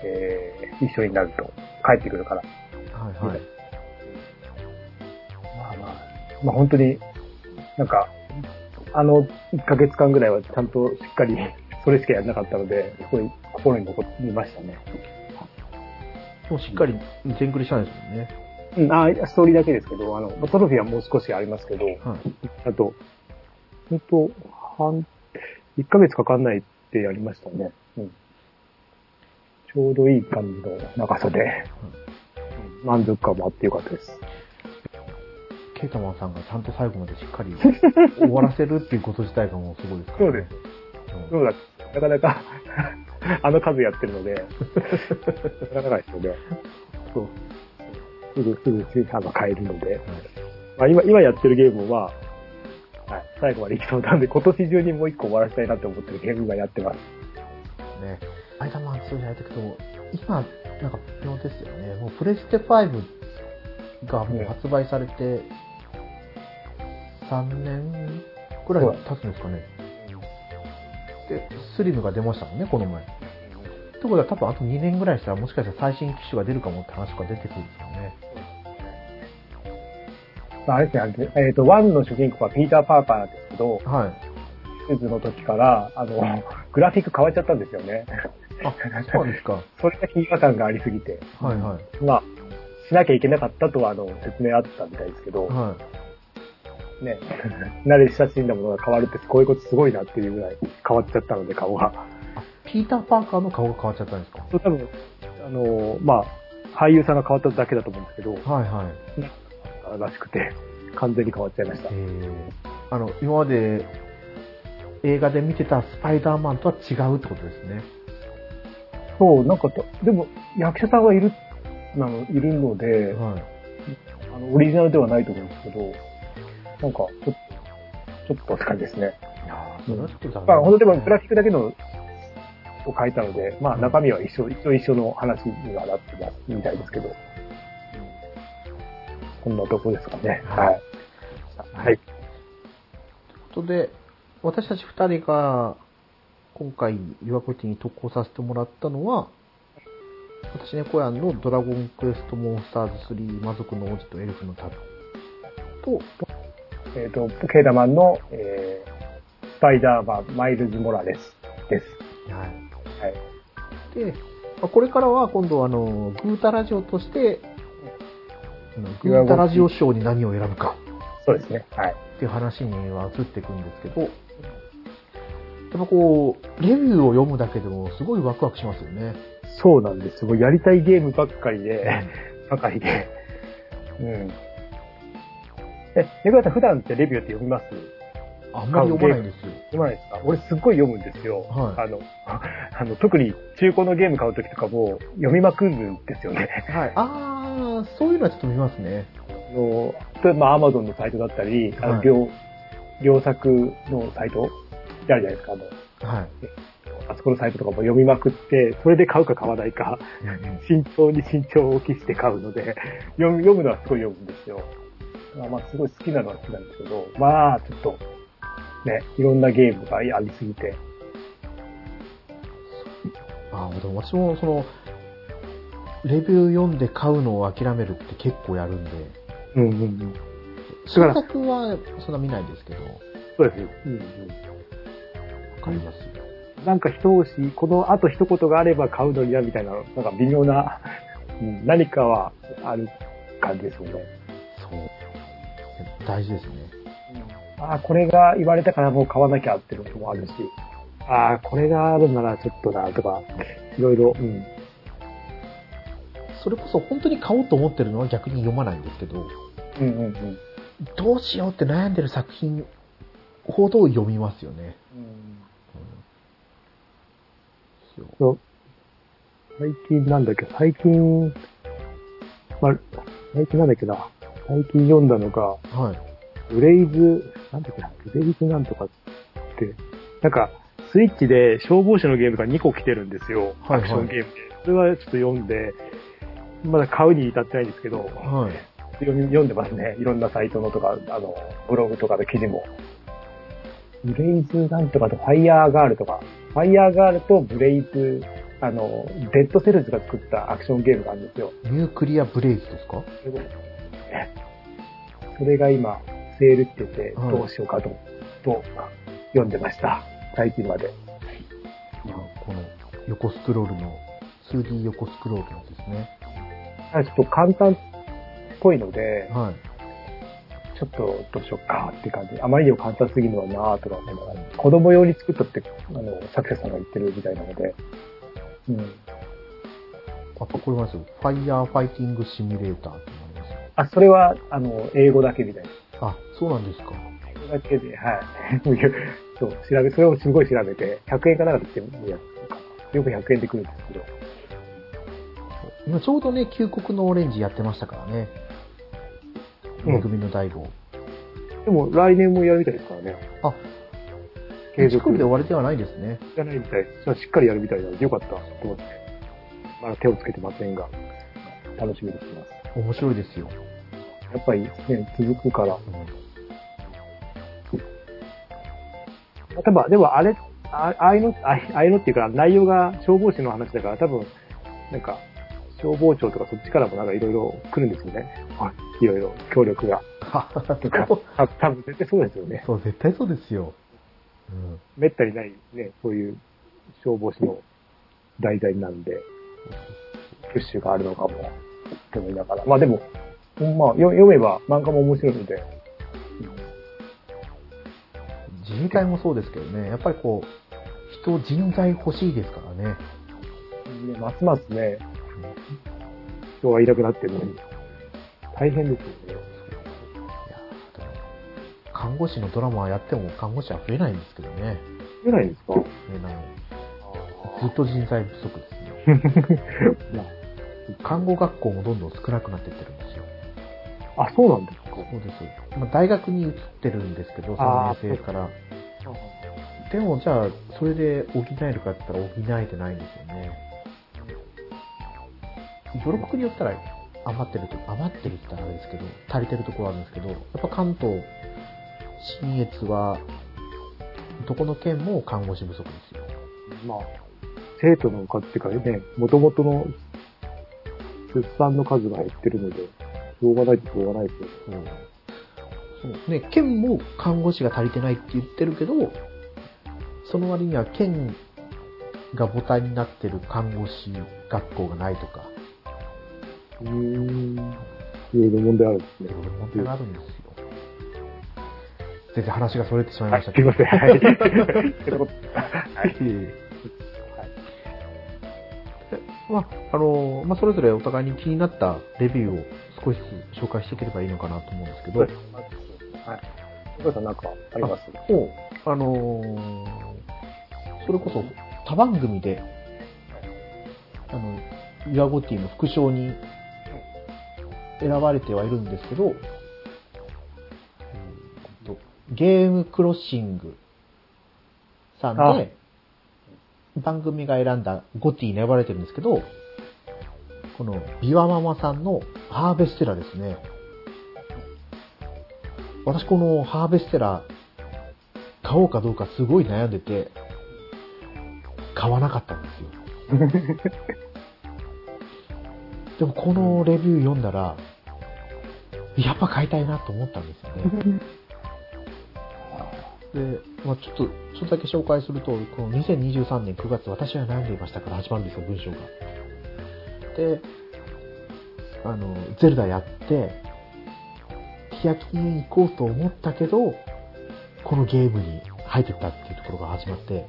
えー、一緒になると、帰ってくるから。はいはい。まあまあ、まあ本当に、なんか、あの1ヶ月間ぐらいはちゃんとしっかり <laughs> それしかやらなかったので、すごい心に残りましたね。もうしっかり全クリしたんですもんね。うん、ああ、ストーリーだけですけど、あの、トロフィーはもう少しありますけど、はい。あと、ほんと、半、1ヶ月かかんないってやりましたね。うん。ちょうどいい感じの長さで、うん満足感もあってよかったです。ケイタマンさんがちゃんと最後までしっかり <laughs> 終わらせるっていうこと自体がもうすごいですからね。うんそうだ、なかなか、<laughs> あの数やってるので、<laughs> なかなかですよね。そう。すぐ、すぐ、あの、買えるので。まあ今、今やってるゲームは、はい、最後までいきそうなんで、今年中にもう一個終わらせたいなって思ってるゲーム今やってます。ね。スパイダーマン2じゃないけど、今、なんか微妙ですよね。もうプレステ5がもう発売されて、3年くらい経つんですかね。で、スリムが出ましたもんね、この前。ってことは多分あと2年ぐらいしたらもしかしたら最新機種が出るかもって話が出てくるんですよね。まあ、あれですね、えっ、と、1の主人公はピーター・パーカーなんですけど、はい。シューズの時から、あの、<laughs> グラフィック変わっちゃったんですよね。あ、そうですか。<laughs> それだけ違和感がありすぎて。はいはい。まあ、しなきゃいけなかったとは、あの、説明あったみたいですけど、はい。ね、<laughs> 慣れ親しんだものが変わるって、こういうことすごいなっていうぐらい変わっちゃったので、顔が。あ、ピーター・パーカーの顔が変わっちゃったんですか？多分、あの、まあ、俳優さんが変わっただけだと思うんですけど、はいはい。らしくて、完全に変わっちゃいましたえ。ー、あの、今まで映画で見てたスパイダーマンとは違うってことですね。そう、なんかと、でも、役者さんはいる、なの、いるので、はい。あの、オリジナルではないと思うんですけど、なんか、ちょっと、ちょっとって感じですね。いやそれはちょっと残念。まあ、本当でもグラフィックだけのを書いたので、まあ中身は一緒、一緒一緒の話にはなってますみたいですけど。こんなとこですかね。はいはい。はい。ということで、私たち二人が、今回、岩コティに特攻させてもらったのは、私猫やんのドラゴンクエストモンスターズ3魔族の王子とエルフの旅と、えっ、と、ケーダマンの、えー、スパイダーマン、マイルズ・モラレスです。はい。はい。で、まあこれからは今度あの、グータラジオとして、グータラジオ賞に何を選ぶかそうですね。はい。っていう話には移っていくんですけど、やっぱこう、レビューを読むだけでもすごいワクワクしますよね。そうなんです。もうやりたいゲームばっかりで、ばかりで。うん。え、猫屋さん普段ってレビューって読みます？あんまり読まないんですよ。読まないですか俺すっごい読むんですよ。はいあの、あの、特に中古のゲーム買うときとかも読みまくるんですよね。はい。あー、そういうのはちょっと見ますね。あの、例えばアマゾンのサイトだったり、あの、はい両、両作のサイトってあるじゃないですか。あの、はい。あそこのサイトとかも読みまくって、それで買うか買わないか、慎重に慎重を期して買うので、読む、読むのはすごい読むんですよ。まあ、まあ、すごい好きなのは好きなんですけど、まあ、ちょっと、ね、いろんなゲームがありすぎて、あーでも私もその、レビュー読んで買うのを諦めるって結構やるんで、うんうんうん。新作はそんな見ないですけど、わそうです。うんうん。かりますよ。なんか一押し、この後一言があれば買うのにな、みたいな、なんか微妙な、うん、何かはある感じですよね。そう。大事ですね。ああ、これが言われたからもう買わなきゃっていうのもあるし、ああ、これがあるならちょっとな、とか、いろいろ、うん。それこそ本当に買おうと思ってるのは逆に読まないんですけど、うんうんうん。どうしようって悩んでる作品ほど読みますよね。うんそう最近なんだっけ、最近、まあ、最近なんだっけな、最近読んだのが、はい。ブレイズ、なんだっけな、ブレイズなんとかって、なんか、スイッチで消防士のゲームが2個来てるんですよ。アクションゲームで。それはちょっと読んで、まだ買うに至ってないんですけど、はい。読み読んでますね。いろんなサイトのとか、あの、ブログとかの記事も。ブレイズなんとかとファイヤーガールとか、ファイヤーガールとブレイズ、あの、デッドセルズが作ったアクションゲームがあるんですよ。ニュークリアブレイズですか？それが今、セールしてて、はいどうしようかと、と、読んでました。最近まで。この横スクロールの、2D 横スクロールのですね。あちょっと簡単っぽいので、はい。ちょっとどうしようかって感じ。あまりにも簡単すぎるのはなぁとか思いながら、子供用に作ったって、あの、作者さんが言ってるみたいなので、うん。あ、これますよ。ファイヤーファイティングシミュレーターってのありますよ。あ、それは、あの、英語だけみたいな。あ、そうなんですか。英語だけで、はい。<laughs> そう、調べ、それをすごい調べて、100円かなんかで来てるやつかな。よく100円で来るんですけど。今ちょうどね、旧国のオレンジやってましたからね。うんめぐみの大悟。でも、来年もやるみたいですからね。あ、継続継続で終わりではないですね。じゃないみたいです。じゃあしっかりやるみたいなのでよかったと思って。まだ手をつけてませんが、楽しみにしてます。面白いですよ。やっぱりね、続くから。うん多分、でもあれ、あああいうの、あああいうのっていうか、内容が消防士の話だから、多分、なんか、消防庁とかそっちからもなんかいろいろ来るんですよね。いろいろ協力が。た多分絶対そうですよね。そう、絶対そうですよ。うん。めったにないね、そういう消防士の題材なんで、プッシュがあるのかも、と思いながら。まあでも、まあ、よ読めば漫画も面白いので、自治体もそうですけどね、やっぱりこう、人、人材欲しいですからね。ねますますね、人がいなくなってるのに、大変ですよね。看護師のドラマやっても看護師は増えないんですけどね。出ないんですか？増えない。ずっと人材不足ですね。<laughs> まあ看護学校もどんどん少なくなっていってるんですよ。あ、そうなんですか？そうです。まあ、大学に移ってるんですけど、そのあー衛星から。でもじゃあ、それで補えるかって言ったら補えてないんですよね。ヨロ国によったら余ってると、余ってるって言ったらあれですけど、足りてるところあるんですけど、やっぱ関東、新越は、どこの県も看護師不足ですよ。まあ、生徒の数っていうかね、元々の出産の数が減ってるので、しょうがないとしょうがないですよ。そうそうね、県も看護師が足りてないって言ってるけど、その割には県が母体になってる看護師学校がないとか、うーん。いろいろ問題あるんですねいろ。いろ問題があるんですよ。全然話がそれてしまいはい、ましたけど。すいません。<laughs> はい。はい。まあ、あの、まあ、それぞれお互いに気になったレビューを少しずつ紹介していければいいのかなと思うんですけど、はい。なんかあります？もう、あのーそれこそ他番組で、あの、ユアゴティの副賞に選ばれてはいるんですけど、ゲームクロッシングさんあ。で、番組が選んだゴティに選ばれてるんですけど、このビワママさんのハーベステラですね。私このハーベステラ買おうかどうかすごい悩んでて、買わなかったんですよ。<laughs> でもこのレビュー読んだら、やっぱ買いたいなと思ったんですよね。<laughs> で、まあちょっと、ちょっとだけ紹介すると、この2023年9月、私は悩んでいましたから始まるんですよ、文章が。で、あの、ゼルダやって、ティアキンへ行こうと思ったけど、このゲームに入ってったっていうところが始まって、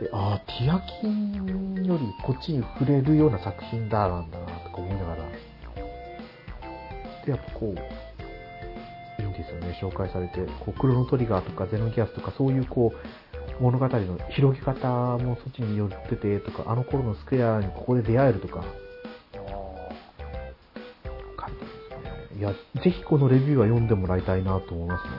で、ああ、ティアキンよりこっちに触れるような作品だ、なんだな、とか思いながら。で、やっぱこう、いいんですよね、紹介されて。こう、クロノトリガーとかゼノギアスとか、そういうこう、物語の広げ方もそっちに寄っててとか、あの頃のスクエアにここで出会えるとか、すね。いや、ぜひこのレビューは読んでもらいたいなと思いますね。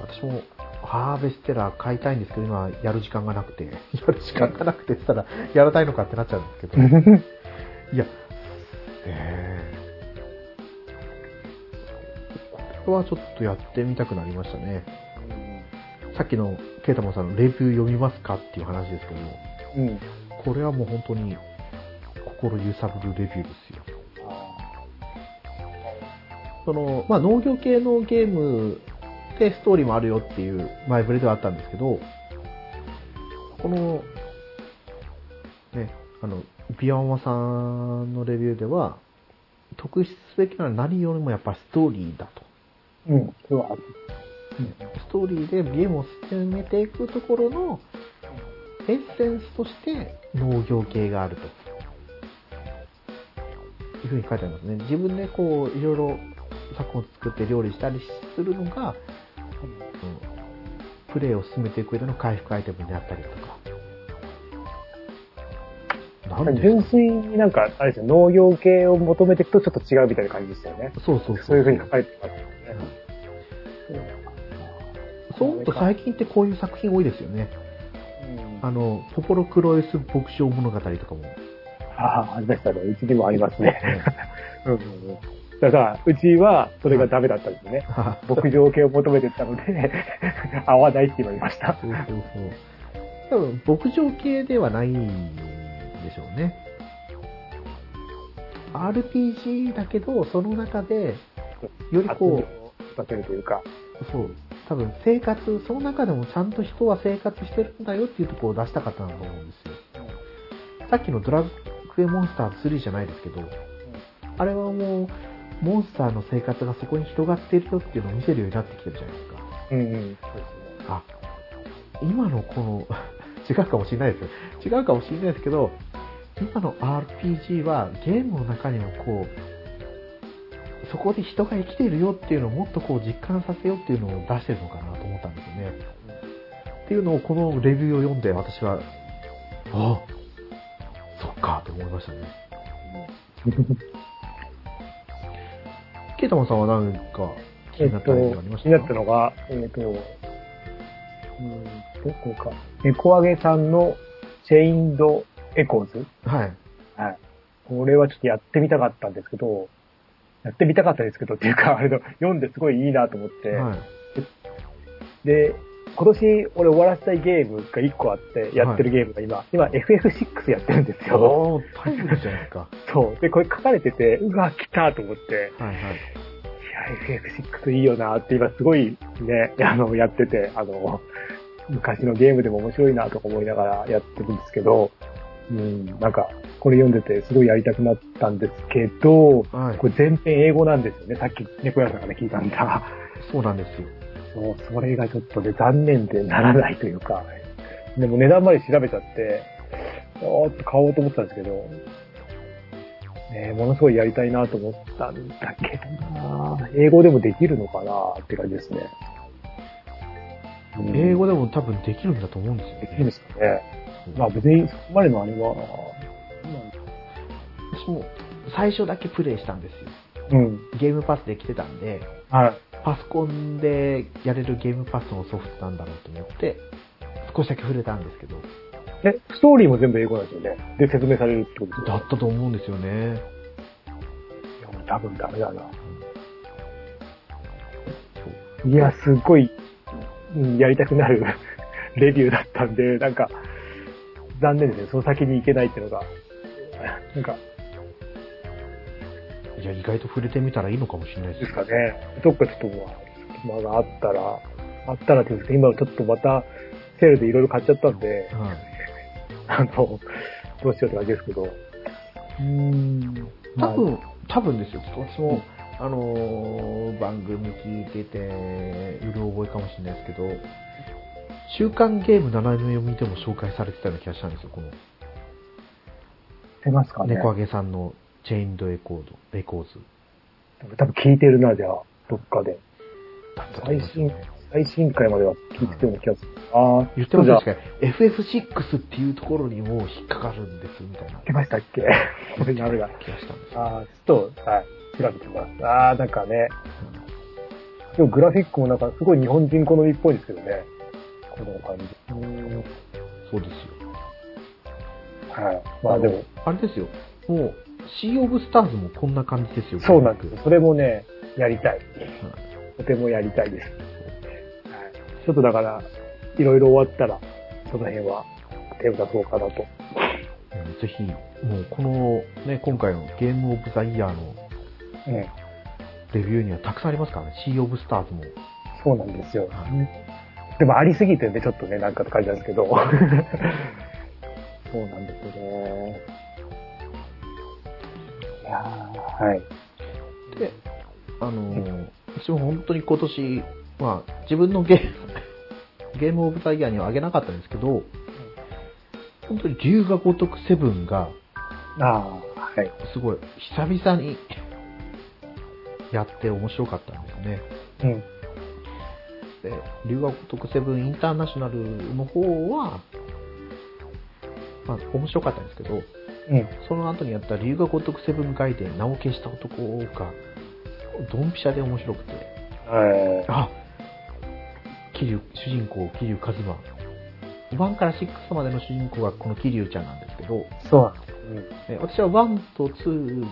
私もハーベステラー買いたいんですけど、今やる時間がなくて、<laughs> やる時間がなくてって言ったら、やらないのかってなっちゃうんですけど、<laughs> いや、はちょっとやってみたくなりましたね。さっきのケイタマンさんのレビュー読みますかっていう話ですけど、うん。これはもう本当に心揺さぶるレビューですよ。その、まあ、農業系のゲームでストーリーもあるよっていう前触れではあったんですけど、この、ね、あの、ビアンマさんのレビューでは、特筆すべきなのは何よりもやっぱストーリーだと。うん。それはある。ストーリーでゲームを進めていくところのエッセンスとして農業系があると。いうふうに書いてありますね。自分でこう、いろいろ作品を作って料理したりするのが、うん。プレイを進めていく上での回復アイテムになったりとか。なん。で純粋になん。か、あれですよ、農業系を求めていくとちょっと違うみたいな感じでしたよね。そうそうそう。そういう風に書かれてます。そうと最近ってこういう作品多いですよね。うんあの、ポポロクロエス牧場物語とかも。ああ、ありましたね。うちにもありますね。うんうんだから、うちはそれがダメだったんですね。牧場系を求めてたので、合わないって言われました。そうそうそう。多分、牧場系ではないんでしょうね。RPG だけど、その中で、よりこう、させるというか。そう、多分生活、その中でもちゃんと人は生活してるんだよっていうところを出したかったんだと思うんですよ。さっきのドラクエモンスター3じゃないですけど、あれはもう、モンスターの生活がそこに広がっているよっていうのを見せるようになってきてるじゃないですか。うんうん。そうですね。あ、今のこの、<laughs> 違うかもしれないですよ。違うかもしれないですけど、今の RPG はゲームの中にもこう、そこで人が生きているよっていうのをもっとこう実感させようっていうのを出してるのかなと思ったんですよね。っていうのをこのレビューを読んで私は、ああ、そっかと思いましたね。<laughs> ケイタマンさんは何か気えっとになった映画ありまし、気になたか、ったのが、えっと、うん、どこか、猫揚げさんのチェインドエコーズ？はい。はい。これはちょっとやってみたかったんですけど、やってみたかったですけどっていうか、<laughs> あれの、読んですごいいいなと思って、はい。で、今年俺終わらせたいゲームが1個あって、やってるゲームが今、今 FF6 やってるんですよ。おー、タイムリーじゃないですか。<laughs> そう。で、これ書かれてて、うわ、来たと思って、はいはい。いや、FF6 いいよなって今すごいね、<laughs> あの、やってて、あの、昔のゲームでも面白いなとか思いながらやってるんですけど、うん、なんか、これ読んでてすごいやりたくなったんですけど、はいこれ全編英語なんですよね。さっき猫屋さんから聞いたんだ。そうなんですよ。そう、それがちょっとね、残念でならないというか、でも値段まで調べちゃって、おーっと買おうと思ってたんですけど、ね、ものすごいやりたいなと思ったんだけどな英語でもできるのかなって感じですね。うん英語でも多分できるんだと思うんですよ、できるんですかね。まあ別にそこまでのあれは、私も最初だけプレイしたんですよ。うん。ゲームパスで来てたんで、はい。パソコンでやれるゲームパスのソフトなんだろうと思って、少しだけ触れたんですけど、で、ストーリーも全部英語なんですよね。で、説明されるってことですよだったと思うんですよね。いや多分ダメだな。そういや、すっごい、うんやりたくなる <laughs> レビューだったんで、なんか、残念ですね。その先に行けないっていうのが。なんか、いや、意外と触れてみたらいいのかもしれないでですすかね。どっかちょっとまあ、隙間があったら、あったらっていうか、今ちょっとまた、セールでいろいろ買っちゃったんで、はい。あの、どうしようって感じですけど。うーん。多分、多分ですよ。私も、あのー番組聞いてて、うる覚えかもしれないですけど、週刊ゲーム斜め読みでも紹介されてたような気がしたんですよ。この、出ますかね。猫揚げさんのチェインドエコード、レコーズ。多分聞いてるな、じゃあ、どっかで。最新最新回までは聞いてたような気がする。ああ、言ってましたじゃあ確かに FF6 っていうところにもう引っかかるんです、みたいな言ってましたっけ？これダメだ。気がしたんですよ。ああ、ちょっと、はい、調べてみます。ああ、なんかね、でもグラフィックもなんかすごい日本人好みっぽいですけどね。この感じ。うーん。そうですよ。はい。まあでも、あれですよ。もう、シー・オブ・スターズもこんな感じですよ。そうなんですよ。それもね、やりたい。はいとてもやりたいです。はい。ちょっとだから、いろいろ終わったら、その辺は手を出そうかなと。うんぜひ、もうこのね、今回のゲームオブザイヤーのうん。レビューにはたくさんありますからね。シー・オブ・スターズも。そうなんですよ。はでもありすぎてね、ちょっとね、なんかって感じなんですけど。<laughs> そうなんですよね。はい。で、あのー私も本当に今年、まあ、自分のゲーム、<laughs> ゲームオブザイヤーにはあげなかったんですけど、本当に龍が如くセブンが、ああ、はい。すごい、久々に <laughs> やって面白かったんですね。うん。で、龍が如くセブンインターナショナルの方は、まあ、面白かったんですけど、うん。その後にやった龍が如くセブン外伝、名を消した男が、ドンピシャで面白くて、はい。あ桐生、主人公、桐生一馬。1から6までの主人公がこの桐生ちゃんなんですけど、そうなん私は1と2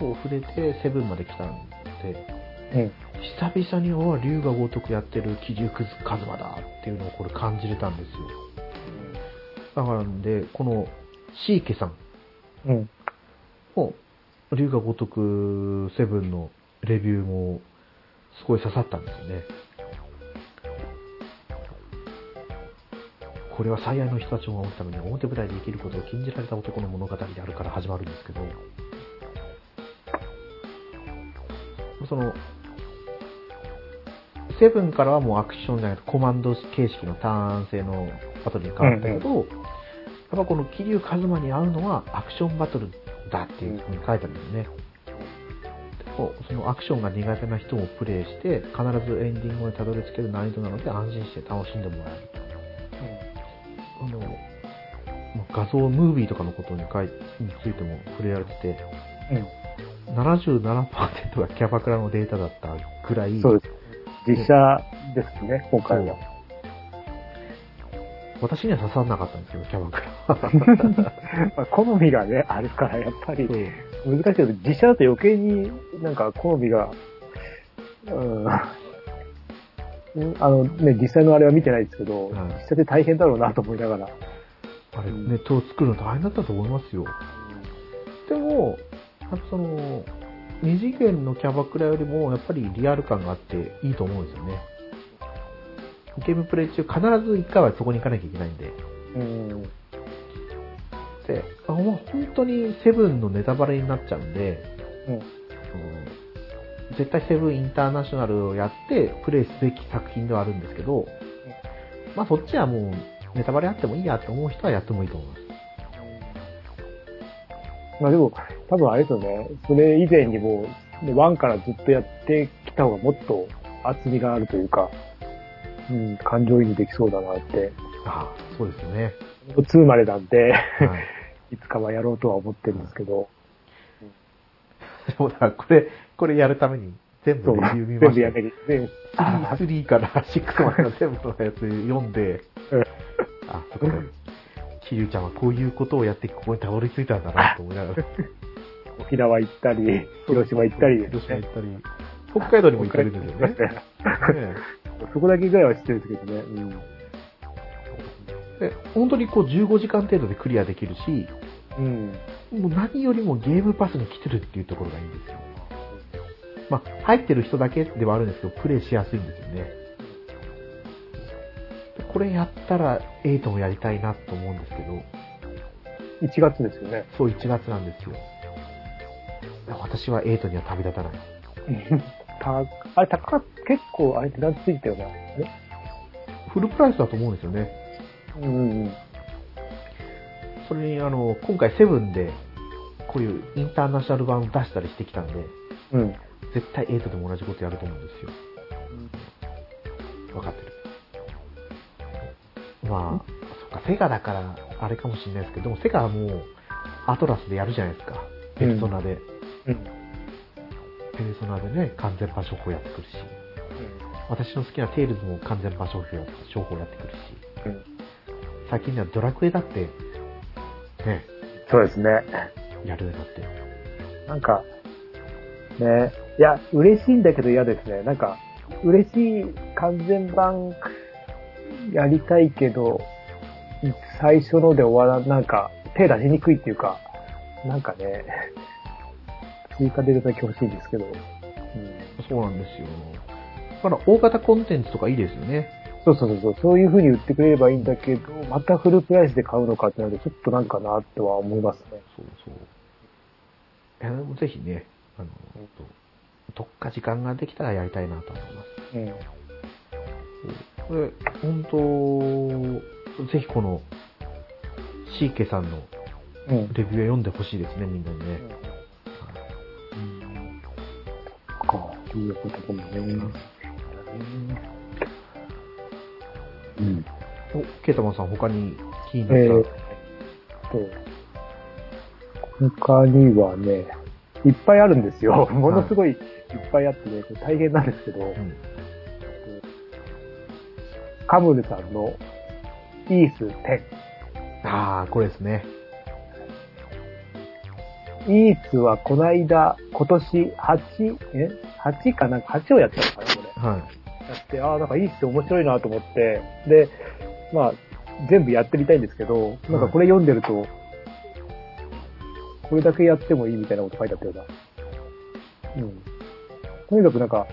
を触れて7まで来たんで、うん。うん。久々に、おい龍が如くやってる桐生一馬だっていうのをこれ感じれたんですよ。だからんで、このシーケさんうん。も、龍が如く7のレビューもすごい刺さったんですよね。これは最愛の人たちを守るために表舞台で生きることを禁じられた男の物語であるから始まるんですけど、その、セブンからはもうアクションじゃなくてコマンド形式のターン制のバトルに変わったけど、やっぱこの桐生一馬に合うのはアクションバトルだっていうふうに書いてあるんですね。そのアクションが苦手な人もプレイして、必ずエンディングまでたどり着ける難易度なので安心して楽しんでもらえると。あの、まあ画像、ムービーとかのことにかいについても触れられてて、うん。77%がキャバクラのデータだったぐらい、そうです。実写ですね、今回は。私には刺さんなかったんですけど、キャバクラ。<laughs> まあ好みがね、あるから、やっぱり難しいけど、実写だと余計になんか好みが、うん、うんあのね、実際のあれは見てないですけど、はい実際で大変だろうなと思いながら。あれ、ネットを作るの大変だったと思いますよ。でも、やっぱその、二次元のキャバクラよりも、やっぱりリアル感があっていいと思うんですよね。ゲームプレイ中、必ず一回はそこに行かなきゃいけないんで。うん。で、あもう本当にセブンのネタバレになっちゃうんで、うん。絶対セブンインターナショナルをやってプレイすべき作品ではあるんですけど、まあそっちはもうネタバレあってもいいやと思う人はやってもいいと思います。まあでも、多分あれですよね、それ以前にも、ねワンからずっとやってきた方がもっと厚みがあるというか、うん、感情移入できそうだなって。ああ、そうですよね。2までなんで、はい。いつかはやろうとは思ってるんですけど、でもだこれ、これやるために全部そう、レビュー全見ましたよ。部やめに。で、あ3 3から6までの全部のやつ読んで、うんあ、そこで、キリュウちゃんはこういうことをやってここにたどり着いたんだなと思いながら。沖縄行ったり、広島行ったりです広島ね行ったり、北海道にも行ってるんですよね。ねそこだけぐらいは知ってるんですけどね。うん。で本当にこう15時間程度でクリアできるし、うん。もう何よりもゲームパスに来てるっていうところがいいんですよ。まあ、入ってる人だけではあるんですけど、プレイしやすいんですよね。でこれやったら8もやりたいなと思うんですけど、1月ですよね。そう1月なんですよ。私は8には旅立たない。た、あれ、高か、結構、あれ、値段ついてたよな。えフルプライスだと思うんですよね。うんうん。それに、あの、今回セブンで、こういうインターナショナル版を出したりしてきたんで、うん。絶対8でも同じことやると思うんですよ。分かってる。まあ、そっか、セガだから、あれかもしれないですけど、でもセガはもう、アトラスでやるじゃないですか。ペルソナで。うん。ペルソナでね、完全場所法やってくるし。私の好きなテイルズも完全場所法やってくるし。うん。最近ではドラクエだって、ね、そうですね。やるようになって。なんか、ね、いや、嬉しいんだけど嫌ですね。なんか、嬉しい完全版やりたいけど、最初ので終わらん、なんか、手出しにくいっていうか、なんかね、<laughs> 追加でるだけ欲しいですけど、うん、そうなんですよ。だから大型コンテンツとかいいですよね。そうそうそうそう、いう風に売ってくれればいいんだけど、またフルプライスで買うのかってなると、ちょっとなんかなとは思いますね。そうそう。えでもぜひね、あの、どっか時間ができたらやりたいなと思います。うん。これ、本当ぜひこの、シーケさんのうん。レビューを読んでほしいですね、みんなにね。か、いうことかもね。うん。お、ケイタマンさん他に気にえーっなっと、他にはね、いっぱいあるんですよ。ものすごいいっぱいあってね、大変なんですけど、た、うん。カムルさんのイース10。ああ、これですね。イースはこの間、今年8、え ?8 かなんか？8をやったのかな、これ。はい。やって、ああ、なんかイースって面白いなと思って、で、まあ、全部やってみたいんですけど、なんかこれ読んでると、これだけやってもいいみたいなこと書いてあったような。うん。とにかくなんか、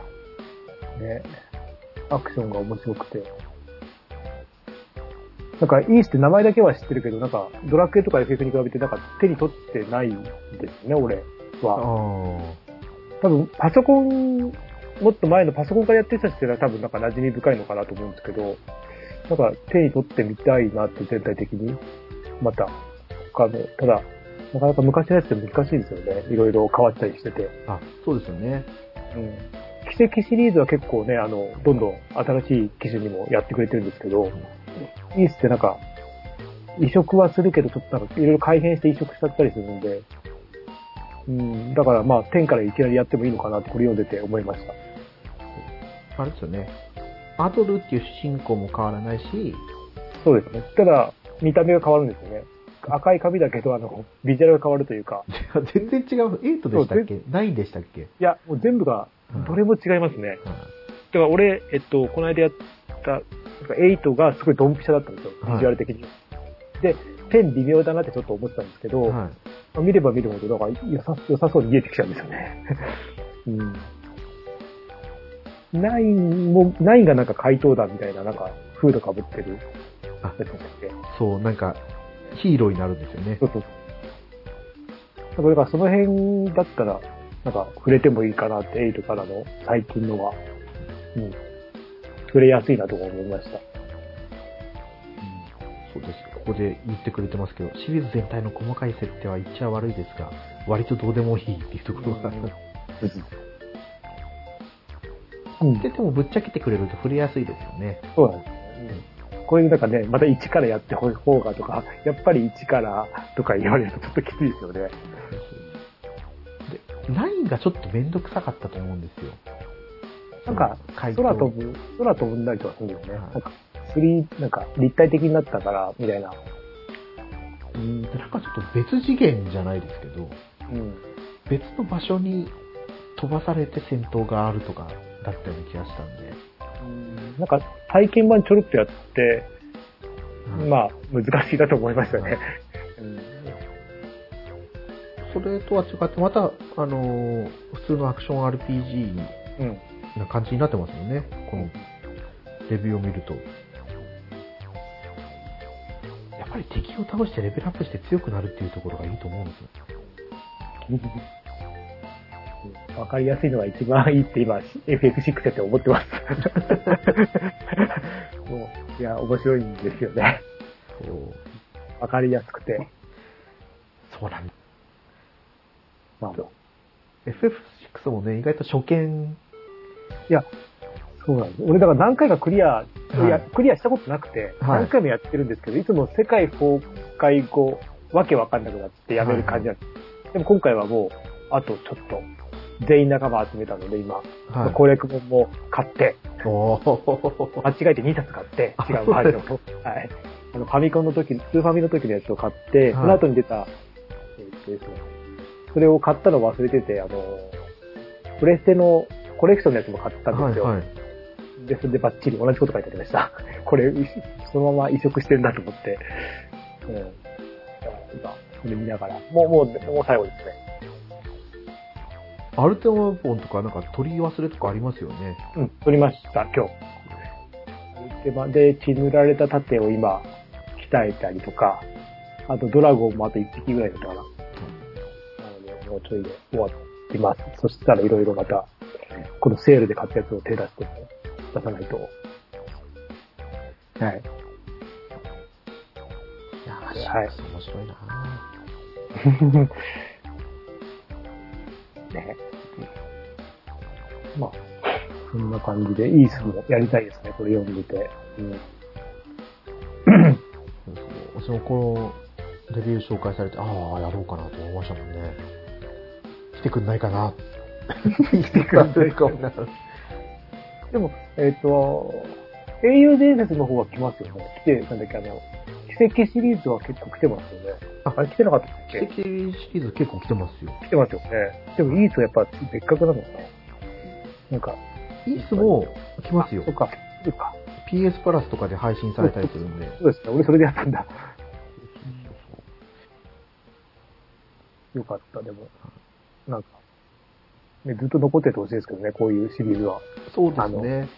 ね、アクションが面白くて。なんか、イースって名前だけは知ってるけど、なんか、ドラクエとか FF に比べて、なんか手に取ってないんですね、俺あは。あ。多分、パソコン、もっと前のパソコンからやってたちっていうのは多分なんか馴染み深いのかなと思うんですけど、なんか手に取ってみたいなって全体的に。また、他の、ただ、なかなか昔のやつって難しいですよね。いろいろ変わったりしてて。あ、そうですよね。うん。奇跡シリーズは結構ね、あの、どんどん新しい機種にもやってくれてるんですけど、イースってなんか、移植はするけど、ちょっとなんかいろいろ改変して移植しちゃったりするんで、うん、だからまあ、10からいきなりやってもいいのかなって、これ読んでて思いました。あれですよね。アドルっていう主人公も変わらないし、そうですね。ただ、見た目が変わるんですよね。赤い髪だけど、あの、ビジュアルが変わるというか、<laughs> 全然違う。8でしたっけ ?9 でしたっけ？いや、もう全部がうん、どれも違いますね。はいだから俺、えっと、この間やった、なんか8がすごいドンピシャだったんですよ、はいビジュアル的に。で、10微妙だなってちょっと思ってたんですけど、はい。まあ見れば見るほど、なんか良さ良さそうに見えてきちゃうんですよね。<laughs> うん。9も、9がなんか怪盗団みたいな、なんか、フードかぶってるあやつだっけそう、なんか、ヒーローになるんですよねそ。うそうそう。だからその辺だったら、なんか触れてもいいかなって、8からの最近のは、うん。触れやすいなとか思いました。そうです。ここで言ってくれてますけど、シリーズ全体の細かい設定は言っちゃ悪いですが、割とどうでもいいっていうところが、うん。で、でもぶっちゃけてくれると触れやすいですよね。そうなんですね。こういうなんかね、また1からやってほ方がとか、やっぱり1からとか言われるとちょっときついですよね。で、9がちょっとめんどくさかったと思うんですよ。なんか、空飛ぶ、空飛んだりとかするんですよね。はいなんか、3、なんか立体的になったから、みたいな。うん、でなんかちょっと別次元じゃないですけど、うん。別の場所に飛ばされて戦闘があるとかだったような気がしたんで、なんか、体験版ちょろっとやって、はいまあ、難しいなと思いましたね。それとは違って、また、あのー普通のアクション RPG。な感じになってますよね。このレビューを見ると。やっぱり敵を倒してレベルアップして強くなるっていうところがいいと思うんですよ。<laughs> わかりやすいのが一番いいって今、FF6 やって思ってます。<laughs> もう、いや、面白いんですよね。わかりやすくて。そうなんまあ、FF6 もね、意外と初見、いや、そうなんです。俺だから何回かクリア、はいクリアしたことなくて、はい何回もやってるんですけど、いつも世界崩壊後、わけわかんなくなってやめる感じなんです。でも今回はもう、あとちょっと、全員仲間集めたので今、はい。攻略本も買って、間違えて2冊買って、違うバージョンを。はい。あの、ファミコンの時、スーファミの時のやつを買って、その後に出た、えーっとですね、それを買ったの忘れてて、あの、プレステのコレクションのやつも買ったんですよ。はいはい。で、それでバッチリ同じこと書いてありました。<laughs> これ、そのまま移植してるんだと思って。うん。今、それ見ながら。もう、もう、もう最後ですね。アルテマボンとかなんか取り忘れとかありますよね。うん、撮りました、今日。で、血塗られた盾を今、鍛えたりとか、あとドラゴンもあと1匹ぐらいだったかな。なので、もうちょいで終わってます。そしたらいろいろまた、このセールで買ったやつを手出して、出さないと。はい。いやはい面白いな <laughs> ね。まあ、そんな感じで、イースもやりたいですね、これ読んでて。うん。そうそう私もこのレビュー紹介されて、ああ、やろうかなと思いましたもんね。来てくんないかな。<laughs> 来てくんないかな。でも、えっ、と、英雄伝説の方は来ますよね。来て、なんだっけ、あの、奇跡シリーズは結構来てますよね。ああれ来てなかったっ奇け跡シリーズ結構来てますよ。来てますよね。でも、イースはやっぱ別格なのかななんか、イースも来ますよそ。っか、そうか。PS プラスとかで配信されたりするんで。そうですね。俺それでやったんだ。よかった、でも。なんか、ね、ずっと残っててほしいですけどね、こういうシリーズは。そうですね。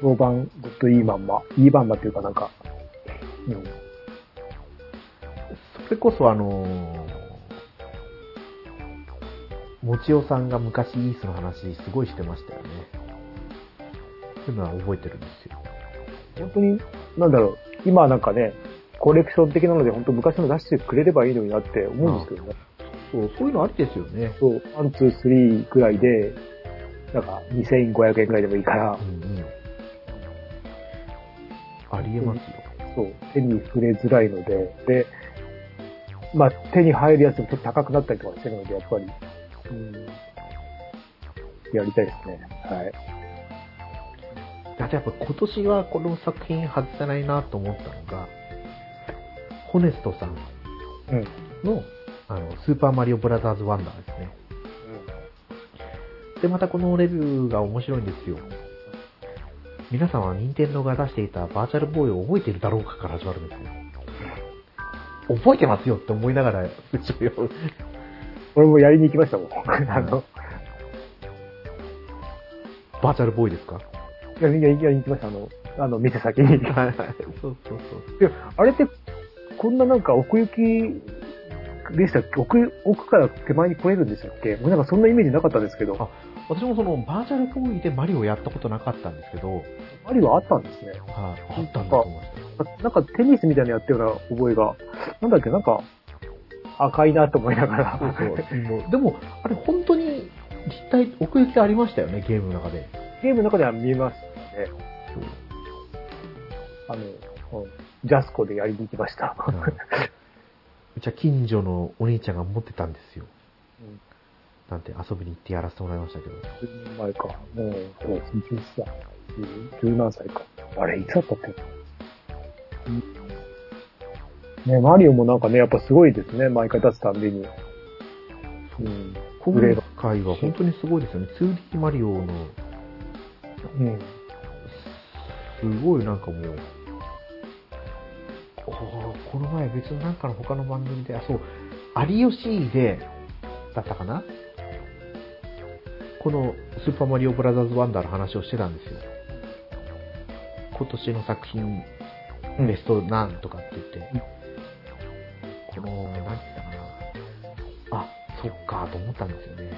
評判ずっといいまんま、いいまんまっていうかなんか、うん。それこそあのー、もちおさんが昔イースの話すごいしてましたよね。そういうのは覚えてるんですよ。本当に、なんだろう、今はなんかね、コレクション的なので本当昔の出してくれればいいのになって思うんですけどね。そう、そういうのありですよね。そう、 one、two、three ぐらいで、なんか2500円ぐらいでもいいからう、んうん。ありえますよ。そう、手に触れづらいので、で、まあ、手に入るやつもちょっと高くなったりとかしてるので、やっぱり、うん、やりたいですね。はい。やっぱ今年はこの作品外せないなと思ったのが、ホネストさんうん。の、あの、スーパーマリオブラザーズワンダーですね。で、またこのレビューが面白いんですよ。皆さんは任天堂が出していたバーチャルボーイを覚えているだろうかから始まるんですよ。覚えてますよって思いながら、一応よ俺もやりに行きましたもん。あの、バーチャルボーイですか？やりやりに行きました。あの、あの、店先に。はいはい。そうそうそう。で、あれって、こんななんか奥行きでしたっけ？奥、奥から手前に来れるんでしたっけ？俺なんかそんなイメージなかったんですけど、あ私もそのバーチャルボーイでマリオやったことなかったんですけど、マリオあったんですね。はい、あったんだと思いました。なんかテニスみたいなのやったような覚えが、なんだっけ、なんか、赤いなと思いながら。そうそう。でも、あれ本当に立体、奥行きありましたよね、ゲームの中で。ゲームの中では見えましたね。そうあの、うんジャスコでやりに行きました。はい。<laughs> うちは近所のお兄ちゃんが持ってたんですよ。うんなんて遊びに行ってやらせてもらいましたけど。10年前か。もう、そう、11歳。十何歳か。あれ、いつだったって。ね、マリオもなんかね、やっぱすごいですね。毎回出すたんびに。うん。今回は本当にすごいですよね。2D マリオの、うん。すごいなんかもう、この前別になんかの他の番組で、あ、そう、有吉で、だったかな？このスーパーマリオブラザーズワンダーの話をしてたんですよ。今年の作品、ベストなんとかって言って、この、なんて言ったかな。あ、そっかと思ったんですよね。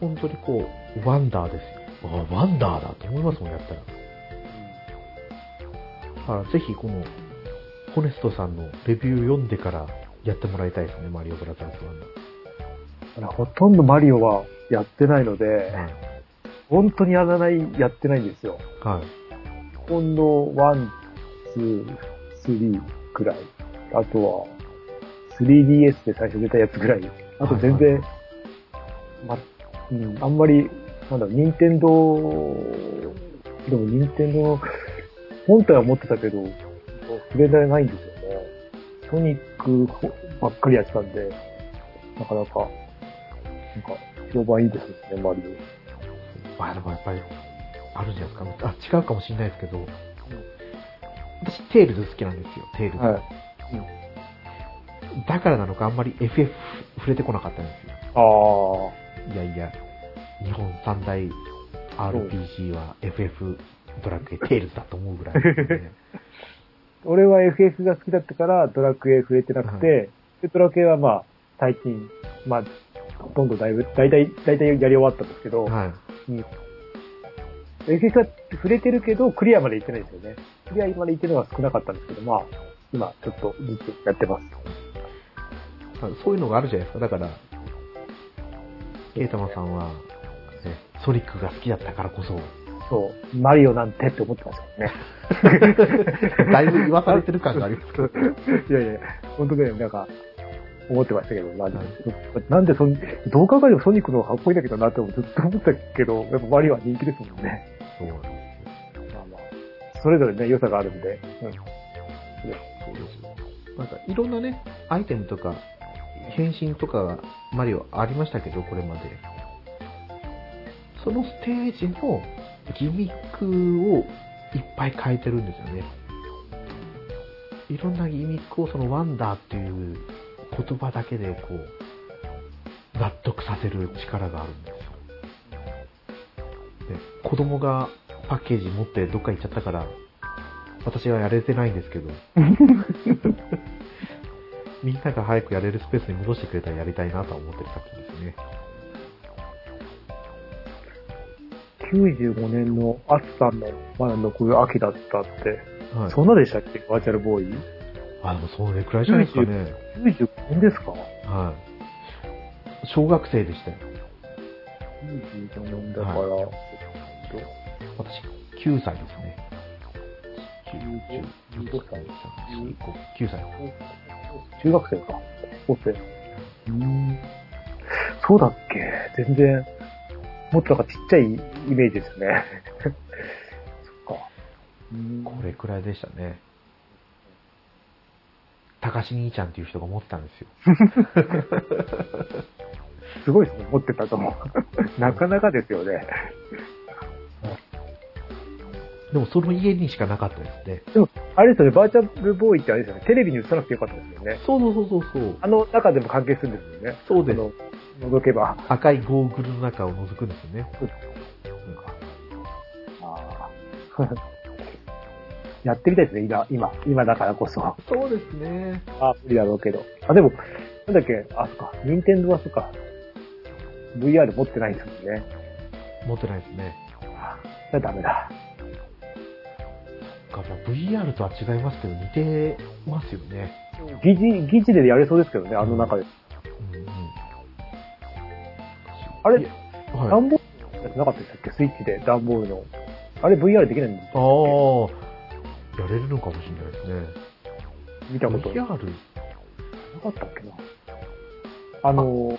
本当にこう、ワンダーですよ。あ、ワンダーだと思いますもん、やったら。だからぜひこの、ホネストさんのレビュー読んでからやってもらいたいですね、マリオブラザーズワンダあのほとんどマリオはやってないので、ー。はい。本当にやらない、やってないんですよ。はい。ほんの1、2、3くらい。あとは、3DS で最初出たやつぐらい。あと全然、ま、うん、あんまり、なんだろう、任天堂、でも任天堂、本体は持ってたけど、触れられないんですよね。ソニックばっかりやってたんで、なかなか、なんか、評判いいですね、マリまあでもやっぱり、あるじゃないですか。あ、違うかもしれないですけど、私、テイルズ好きなんですよ、テールオ。ズ。はい。だからなのかあんまり FF 触れてこなかったんですよ。ああ。いやいや、日本三大 RPG は FF ドラクエテールズだと思うぐらいね。<laughs> 俺は FF が好きだったからドラクエ触れてなくて、でドラクエはまあ、最近、まあ、ほとんどだいぶ、だいたい、だいたいやり終わったんですけど、はい。うん。FF は触れてるけど、クリアまで行ってないんですよね。クリアまで行ってるのは少なかったんですけど、まあ、今、ちょっとずつやってます。まあそういうのがあるじゃないですか。だから、ケイタマさんは、ね、ソニックが好きだったからこそ、そう、マリオなんてって思ってましたもんね。<laughs> だいぶ言わされてる感がありますけど。<laughs> いやいや、本当ね、なんか、思ってましたけど、まあ、なんでそん、どう考えてもソニックの方がかっこいいんだけどなってずっと思ったけど、やっぱマリオは人気ですもんね。そうなんですよ。まあまあ、それぞれね、良さがあるんで。うん。そうですよ。なんか、いろんなね、アイテムとか、変身とかが、マリオありましたけど、これまで。そのステージのギミックをいっぱい変えてるんですよね。いろんなギミックをそのワンダーっていう言葉だけでこう、納得させる力があるんですよ。で子供がパッケージ持ってどっか行っちゃったから、私はやれてないんですけど、<laughs> みんなが早くやれるスペースに戻してくれたらやりたいなとは思ってる作品ですね。95年のアツさんの、まだ残る秋だったって、はい。そんなでしたっけ？バーチャルボーイあ、でもそれくらいじゃないですかね。?95 年ですか？はい。小学生でしたよ。?95 年だから、私、9歳ですね。9、10、11、12、3、4、5、9歳。中学生か。高校生。うん。そうだっけ？全然、もっとなんかちっちゃいイメージですね。<laughs> そっか。うんこれくらいでしたね。高橋兄ちゃんっていう人が持ってたんですよ。<laughs> すごいですね、持ってたと思う。<laughs> なかなかですよね。でもその家にしかなかったですね。でも、あれですよね、バーチャルボーイってあれですよね、テレビに映さなくてよかったですよね。そうそうそうそうそう。あの中でも関係するんですよね。そうです覗けば。赤いゴーグルの中を覗くんですよね。あーやってみたいですね、今、今、今だからこそ。そうですね。あ、無理だろうけど。あ、でも、なんだっけ、あ、そっか、任天堂はそっか、VR 持ってないんですもんね。持ってないですね。あじゃあダメだ。かまあ VR とは違いますけど、似てますよね。疑似、疑似でやれそうですけどね、あの中で。うんうん。あれいやはい。段ボールなかったでしたっけ？スイッチで段ボールの。あれ VR できないんですああ、やれるのかもしれないですね。見たことな VR? かったっけな？あの、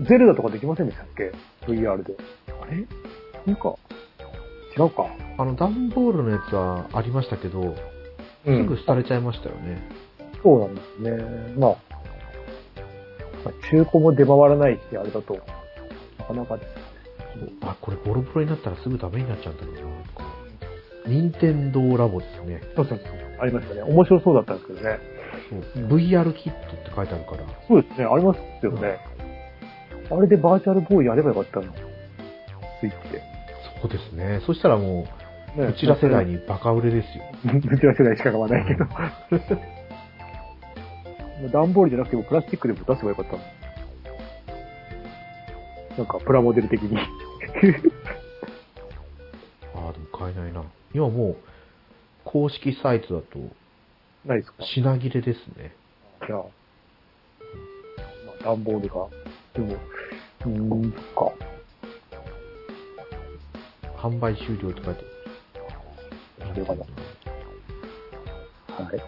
ゼルダとかできませんでしたっけ ?VR で。あれ？なんか、違うか。あの、段ボールのやつはありましたけど、うすぐ廃れちゃいましたよね。そうなんですね。まあ、まあ中古も出回らないし、あれだと、なかなかです。あ、これボロボロになったらすぐダメになっちゃうんだけどな。任天堂ラボですね。そうそうそう。ありましたね。面白そうだったんですけどね。そう VR キットって書いてあるから。そうですね。ありますよね。あれでバーチャルボーイやればよかったの。スイッチで。そうですね。そしたらもう、ねうちら世代にバカ売れですよ。<laughs> うちら世代しか買わないけど。<laughs> 段ボールじゃなくてもプラスチックでも出せばよかったの。なんか、プラモデル的に。<laughs> ああ、でも買えないな。今もう、公式サイトだと、ないですか？品切れですね。じゃあ、まあ、段ボールが。でも、うーん、か。販売終了って書いてある。それかなはい。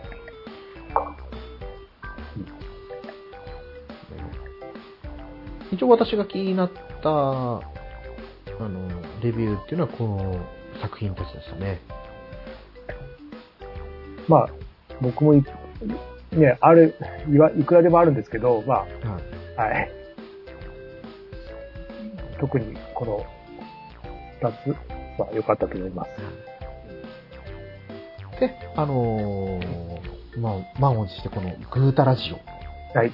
一応私が気になった、あの、レビューっていうのはこの作品たちでしたね。まあ、僕もい、ね、ある、いわ、いくらでもあるんですけど、まはい。あ、はい。特にこの二つは良かったと思います。で、あのーまあ、満を持してこのグータラジオはい。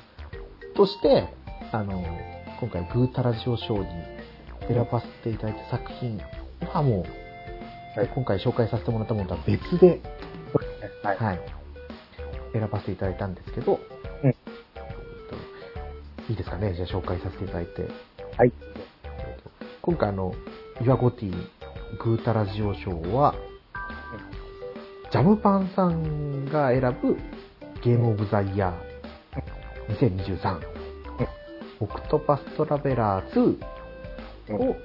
として、あのー今回グータラジオ賞に選ばせていただいた作品はもう、はい今回紹介させてもらったものとは別で。はい。はい、選ばせていただいたんですけど、うんえっといいですかね、じゃあ紹介させていただいて。はい。えっと今回あの、イワゴティグータラジオ賞は、ジャムパンさんが選ぶゲームオブザイヤー2023、オクトパストラベラー2を、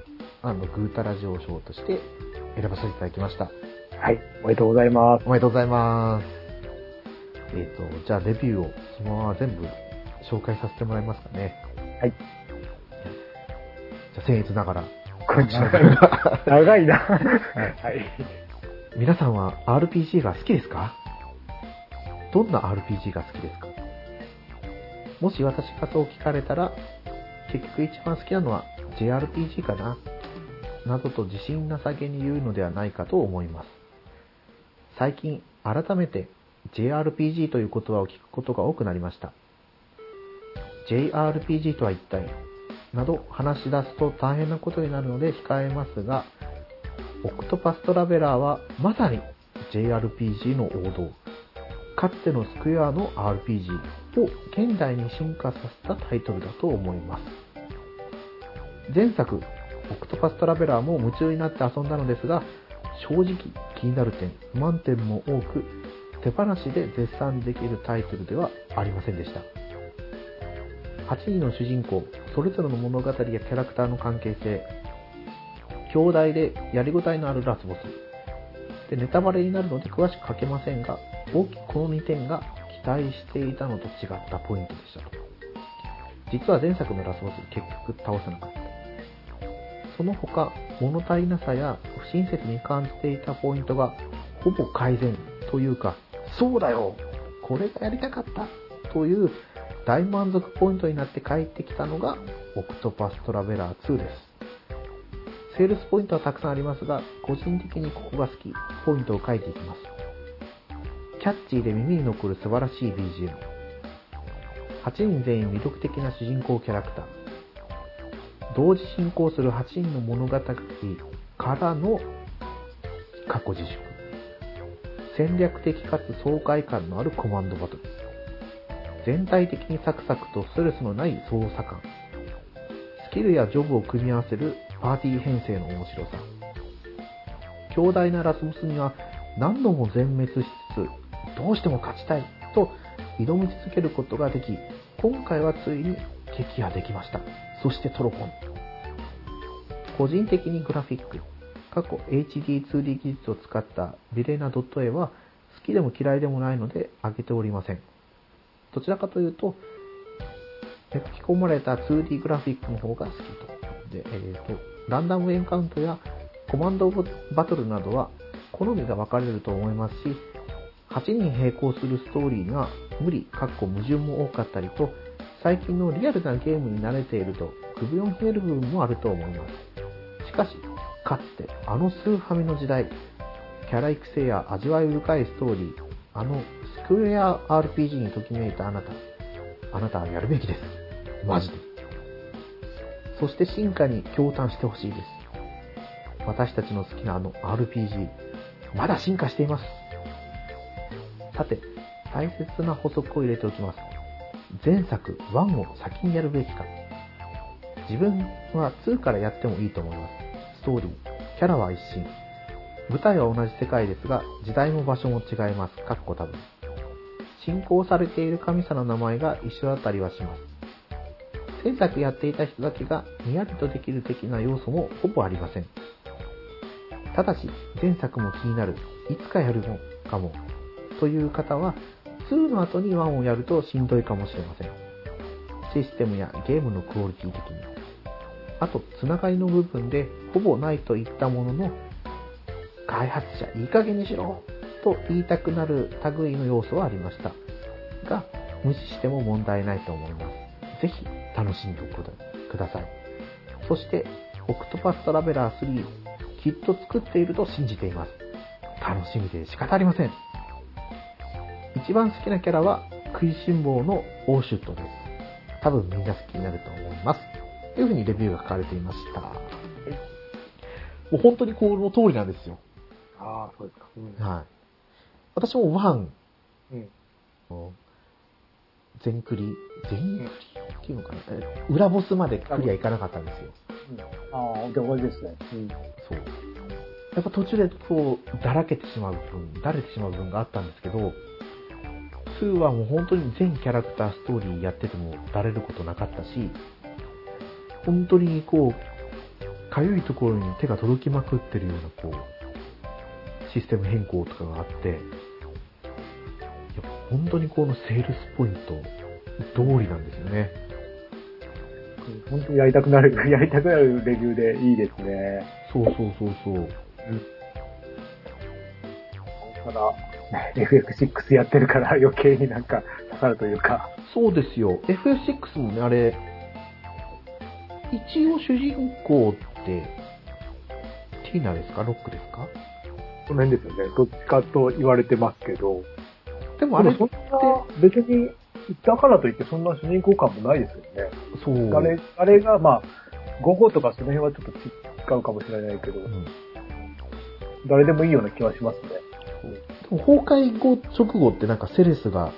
あの、グータラジオ賞として選ばせていただきました。はい。おめでとうございます。おめでとうございます。えっ、と、じゃあレビューをそのまま全部紹介させてもらえますかね。はい。じゃあ、僭越ながら。これ <laughs> 長いな。長いな。はい。皆さんは RPG が好きですか？どんな RPG が好きですか？もし私がそう聞かれたら、結局一番好きなのは JRPG かななどと自信なさげに言うのではないかと思います。最近、改めて JRPG という言葉を聞くことが多くなりました。JRPG とは一体？など話し出すと大変なことになるので控えますが、オクトパストラベラーはまさに JRPG の王道。かつてのスクエアの RPG を現代に進化させたタイトルだと思います。前作、オクトパストラベラーも夢中になって遊んだのですが、正直気になる点、不満点も多く、手放しで絶賛できるタイトルではありませんでした。8人の主人公、それぞれの物語やキャラクターの関係性、兄弟でやりごたえのあるラスボス、でネタバレになるので詳しく書けませんが、大きくこの2点が期待していたのと違ったポイントでしたと。実は前作のラスボス結局倒せなかった。その他、物足りなさや不親切に感じていたポイントがほぼ改善というか、そうだよこれがやりたかったという大満足ポイントになって帰ってきたのがオクトパストラベラー2です。セールスポイントはたくさんありますが、個人的にここが好き、ポイントを書いていきます。キャッチーで耳に残る素晴らしい BGM。8人全員魅力的な主人公キャラクター。同時進行する8人の物語からの過去自粛。戦略的かつ爽快感のあるコマンドバトル。全体的にサクサクとストレスのない操作感。スキルやジョブを組み合わせるパーティー編成の面白さ。強大なラスボスには何度も全滅しつつ、どうしても勝ちたいと挑み続けることができ、今回はついに撃破できました。そしてトロコン。個人的にグラフィック、過去 HD2D 技術を使ったビレーナ .a は好きでも嫌いでもないので上げておりません。どちらかというと、書き込まれた 2D グラフィックの方が好きと。で、えー、と、ランダムエンカウントやコマンドバトルなどは好みが分かれると思いますし、8人並行するストーリーが無理、かっこ矛盾も多かったりと、最近のリアルなゲームに慣れていると首をひねる部分もあると思います。かし、かつてあのスーファミの時代、キャラ育成や味わい深いストーリー、あのスクエア RPG にときめいたあなた、あなたはやるべきです。マジで。そして進化に驚嘆してほしいです。私たちの好きなあの RPG、まだ進化しています。さて、大切な補足を入れておきます。前作1を先にやるべきか。自分は2からやってもいいと思います。ストーリー、キャラは一新。舞台は同じ世界ですが、時代も場所も違います。かっこ多分。信仰されている神様の名前が一緒だったりはします。前作やっていた人だけがにやりとできる的な要素もほぼありません。ただし、前作も気になる、いつかやるのかも、という方は、2の後に1をやるとしんどいかもしれません。システムやゲームのクオリティ的に。あと、つながりの部分でほぼないといったものの、開発者いい加減にしろと言いたくなる類の要素はありました。が、無視しても問題ないと思います。ぜひ楽しんでおください。そして、オクトパストラベラー3、きっと作っていると信じています。楽しみで仕方ありません。一番好きなキャラは食いしん坊のオーシュットです。多分みんな好きになると思います。というふうにレビューが書かれていました。もう本当にこの通りなんですよ。ああ、そうですか。うん、はい。私も one、うん、全クリ、全クリっていうのかな、裏ボスまでクリアいかなかったんですよ。うん、ああ、で終わりですね。うん。そう。やっぱ途中でこう、だらけてしまう部分、だれてしまう部分があったんですけど、2はもう本当に全キャラクターストーリーやっててもだれることなかったし、本当にこう、かゆいところに手が届きまくってるようなこう、システム変更とかがあって、いや本当にこのセールスポイント通りなんですよね。本当にやりたくなる、やりたくなるレビューでいいですね。そうそうそうそう。うん。ただ、FF6 やってるから余計になんか刺さるというか。そうですよ。FF6 もね、あれ、一応主人公って、ティーナですか？ロックですか？その辺ですよね。どっちかと言われてますけど。でもあれって。別に、だからといってそんな主人公感もないですよね。そう。あれ、あれがまあ、午後とかその辺はちょっと違うかもしれないけど、うん、誰でもいいような気はしますね。でも崩壊後直後ってなんかセレスが、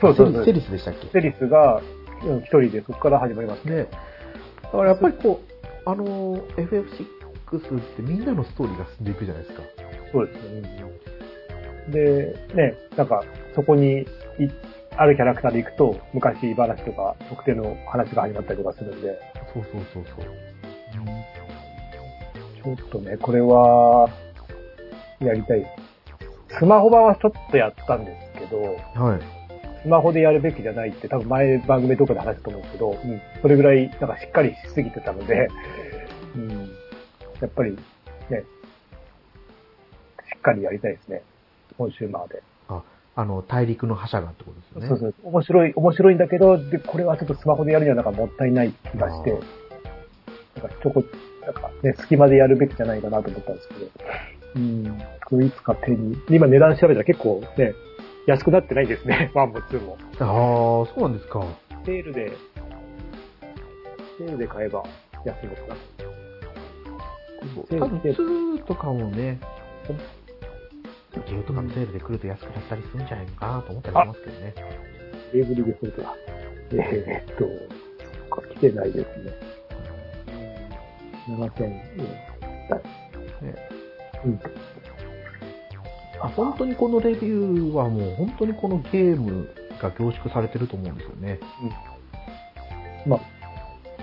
そうそうそうセリスでしたっけ？セリスが一人でそこから始まりますね。だからやっぱりこう、あの、FF6 ってみんなのストーリーが進んでいくじゃないですか。そうですね。で、ね、なんか、そこに、あるキャラクターで行くと、昔話とか、特定の話が始まったりとかするんで。そうそうそうそう。ちょっとね、これは、やりたい。スマホ版はちょっとやったんですけど、はい。スマホでやるべきじゃないって多分前番組とかで話したと思うんですけど、うん、それぐらいなんかしっかりしすぎてたので、うん、やっぱりね、しっかりやりたいですね。コンシューマーで。あ、あの、大陸の覇者がってことですよね。そうそう。面白い、面白いんだけど、で、これはちょっとスマホでやるにはなんかもったいない気がして、なんかちょこ、なんかね、隙間でやるべきじゃないかなと思ったんですけど、うん、いつか手に、今値段調べたら結構ね、安くなってないですね、<laughs> 1も2も。ああ、そうなんですか。セールで、セールで買えば安いのかな。セールで2とかもね、ゲーとかのセールで来ると安くなったりするんじゃないのかなと思ったりしますけどね。エイブリグソルトだ。えーっと、そっか、来てないですね。7000円。ねうん。あ本当にこのレビューはもう本当にこのゲームが凝縮されてると思うんですよね。まあ、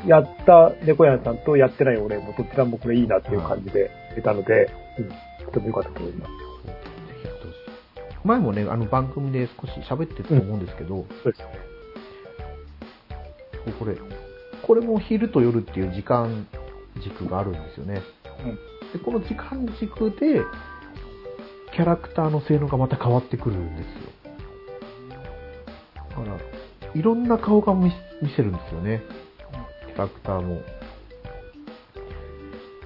やった猫屋さんとやってない俺もどちらもこれいいなっていう感じで出たので、うん、とても良かったと思います。ぜひやってほしい。前もね、あの番組で少し喋ってたと思うんですけど、そうですね。これ、これも昼と夜っていう時間軸があるんですよね。で、この時間軸で、キャラクターの性能がまた変わってくるんですよ。だから、いろんな顔が見せるんですよね。キャラクターも。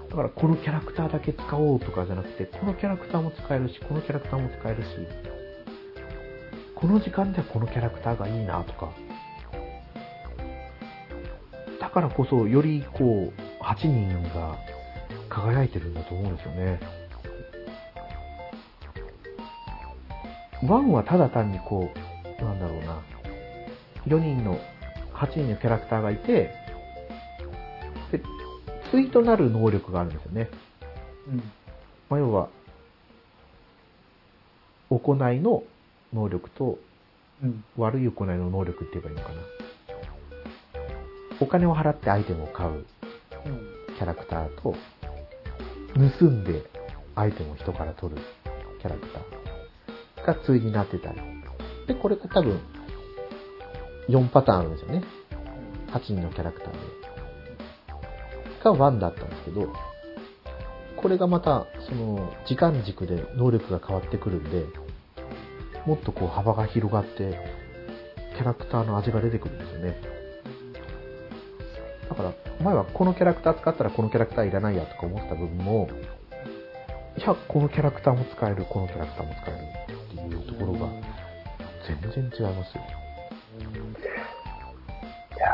だから、このキャラクターだけ使おうとかじゃなくて、このキャラクターも使えるし、このキャラクターも使えるし、この時間ではこのキャラクターがいいなとか、だからこそ、よりこう、8人が輝いてるんだと思うんですよね。1はただ単にこう、なんだろうな、4人の、8人のキャラクターがいて、で、対となる能力があるんですよね。うん。まあ、要は、行いの能力とうん。悪い行いの能力って言えばいいのかな。お金を払ってアイテムを買ううん。キャラクターと、盗んでアイテムを人から取るキャラクターが対になってたり。で、これが多分、4パターンあるんですよね。8人のキャラクターで。が1だったんですけど、これがまた、その、時間軸で能力が変わってくるんで、もっとこう幅が広がって、キャラクターの味が出てくるんですよね。だから、前はこのキャラクター使ったらこのキャラクターいらないやとか思ってた部分も、いや、このキャラクターも使える、このキャラクターも使えるいうところが全然違いますよ。いや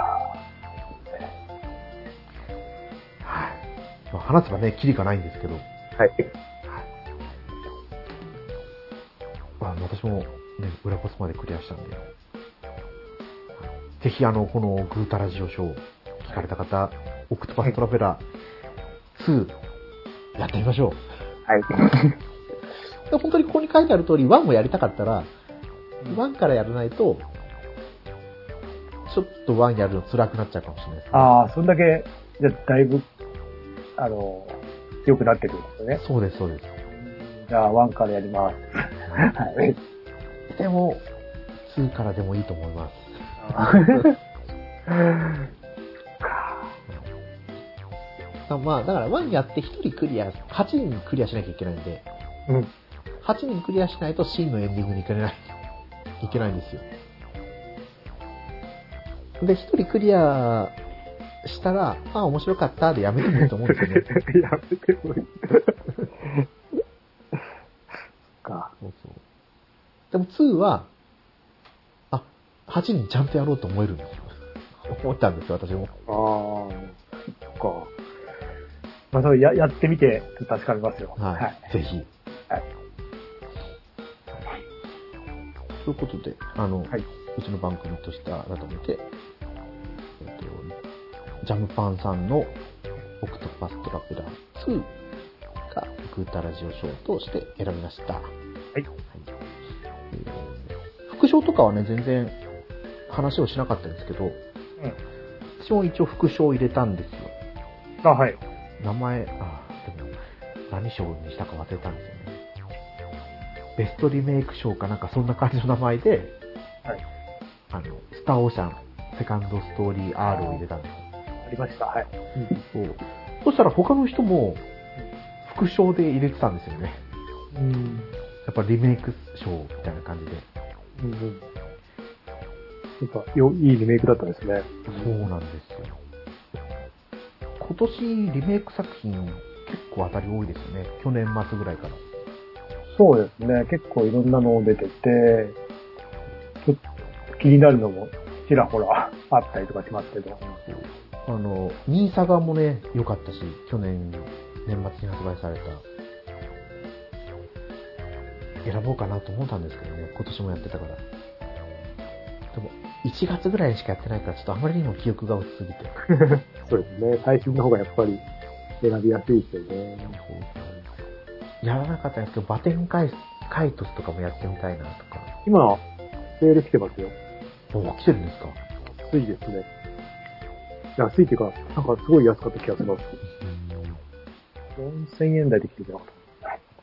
はい。まあ、話せばね、キリがないんですけど、ーはい。まあ、私もね、裏ボスまでクリアしたんで、ぜひあの、このグータラジオショー聞かれた方、オクトパストラベラー2、やってみましょう。はい。<laughs> で本当にここに書いてある通り、1もやりたかったら、1からやらないと、ちょっと1やるの辛くなっちゃうかもしれないですね。ああ、そんだけ、じゃあだいぶ、あの、良くなってくるんですよね。そうです、そうです。じゃあ、ワンからやります。はい。でも、2からでもいいと思います。あ <laughs> まあ、だから1やって1人クリア、8人クリアしなきゃいけないんで、うん。8人クリアしないと真のエンディングに行けない、いけないんですよ。で、1人クリアしたら、あ、面白かったでやめてもいいと思うんですよね。<laughs> やめてもいい。か。そうそう。でも2は、あ、8人ちゃんとやろうと思えるんですよ。思ったんですよ、私も。ああ、そっか。まあ、それや、やってみて、確かめますよ。はい。ぜひ。はい。ということで、あの、はい。うちの番組として改めて、えっ、と、ジャムパンさんのオクトパストラベラー2がグータラジオ賞として選びました。はい。はい。えー副賞とかはね、全然話をしなかったんですけど、うん。私も一応副賞を入れたんですよ。あ、はい。名前、あ、でも、何賞にしたか忘れたんですよね。ベストリメイク賞かなんかそんな感じの名前で、はい。あの、スターオーシャン、セカンドストーリー R を入れたんですよ。ありました。はい。そう。そしたら他の人も、副賞で入れてたんですよね。うん。やっぱリメイク賞みたいな感じで。うん。うん。なんか、よ、いいリメイクだったんですね。そうなんですよ。今年リメイク作品結構当たり多いですよね。去年末ぐらいから。そうですね。結構いろんなの出てて、ちょっと気になるのもちらほらあったりとかしますけど。あの、ニーサガもね、良かったし、去年、年末に発売された。選ぼうかなと思ったんですけどね、今年もやってたから。でも、1月ぐらいしかやってないから、ちょっとあまりにも記憶が薄すぎて。<laughs> そうですね。最新の方がやっぱり選びやすいですよね。やらなかったんですけど、バテンカイカイトスとかもやってみたいなとか。今、セール来てますよ。お、来てるんですか？安いですね。安いっていうか、なんかすごい安かった気がします。4000円台で来てたな。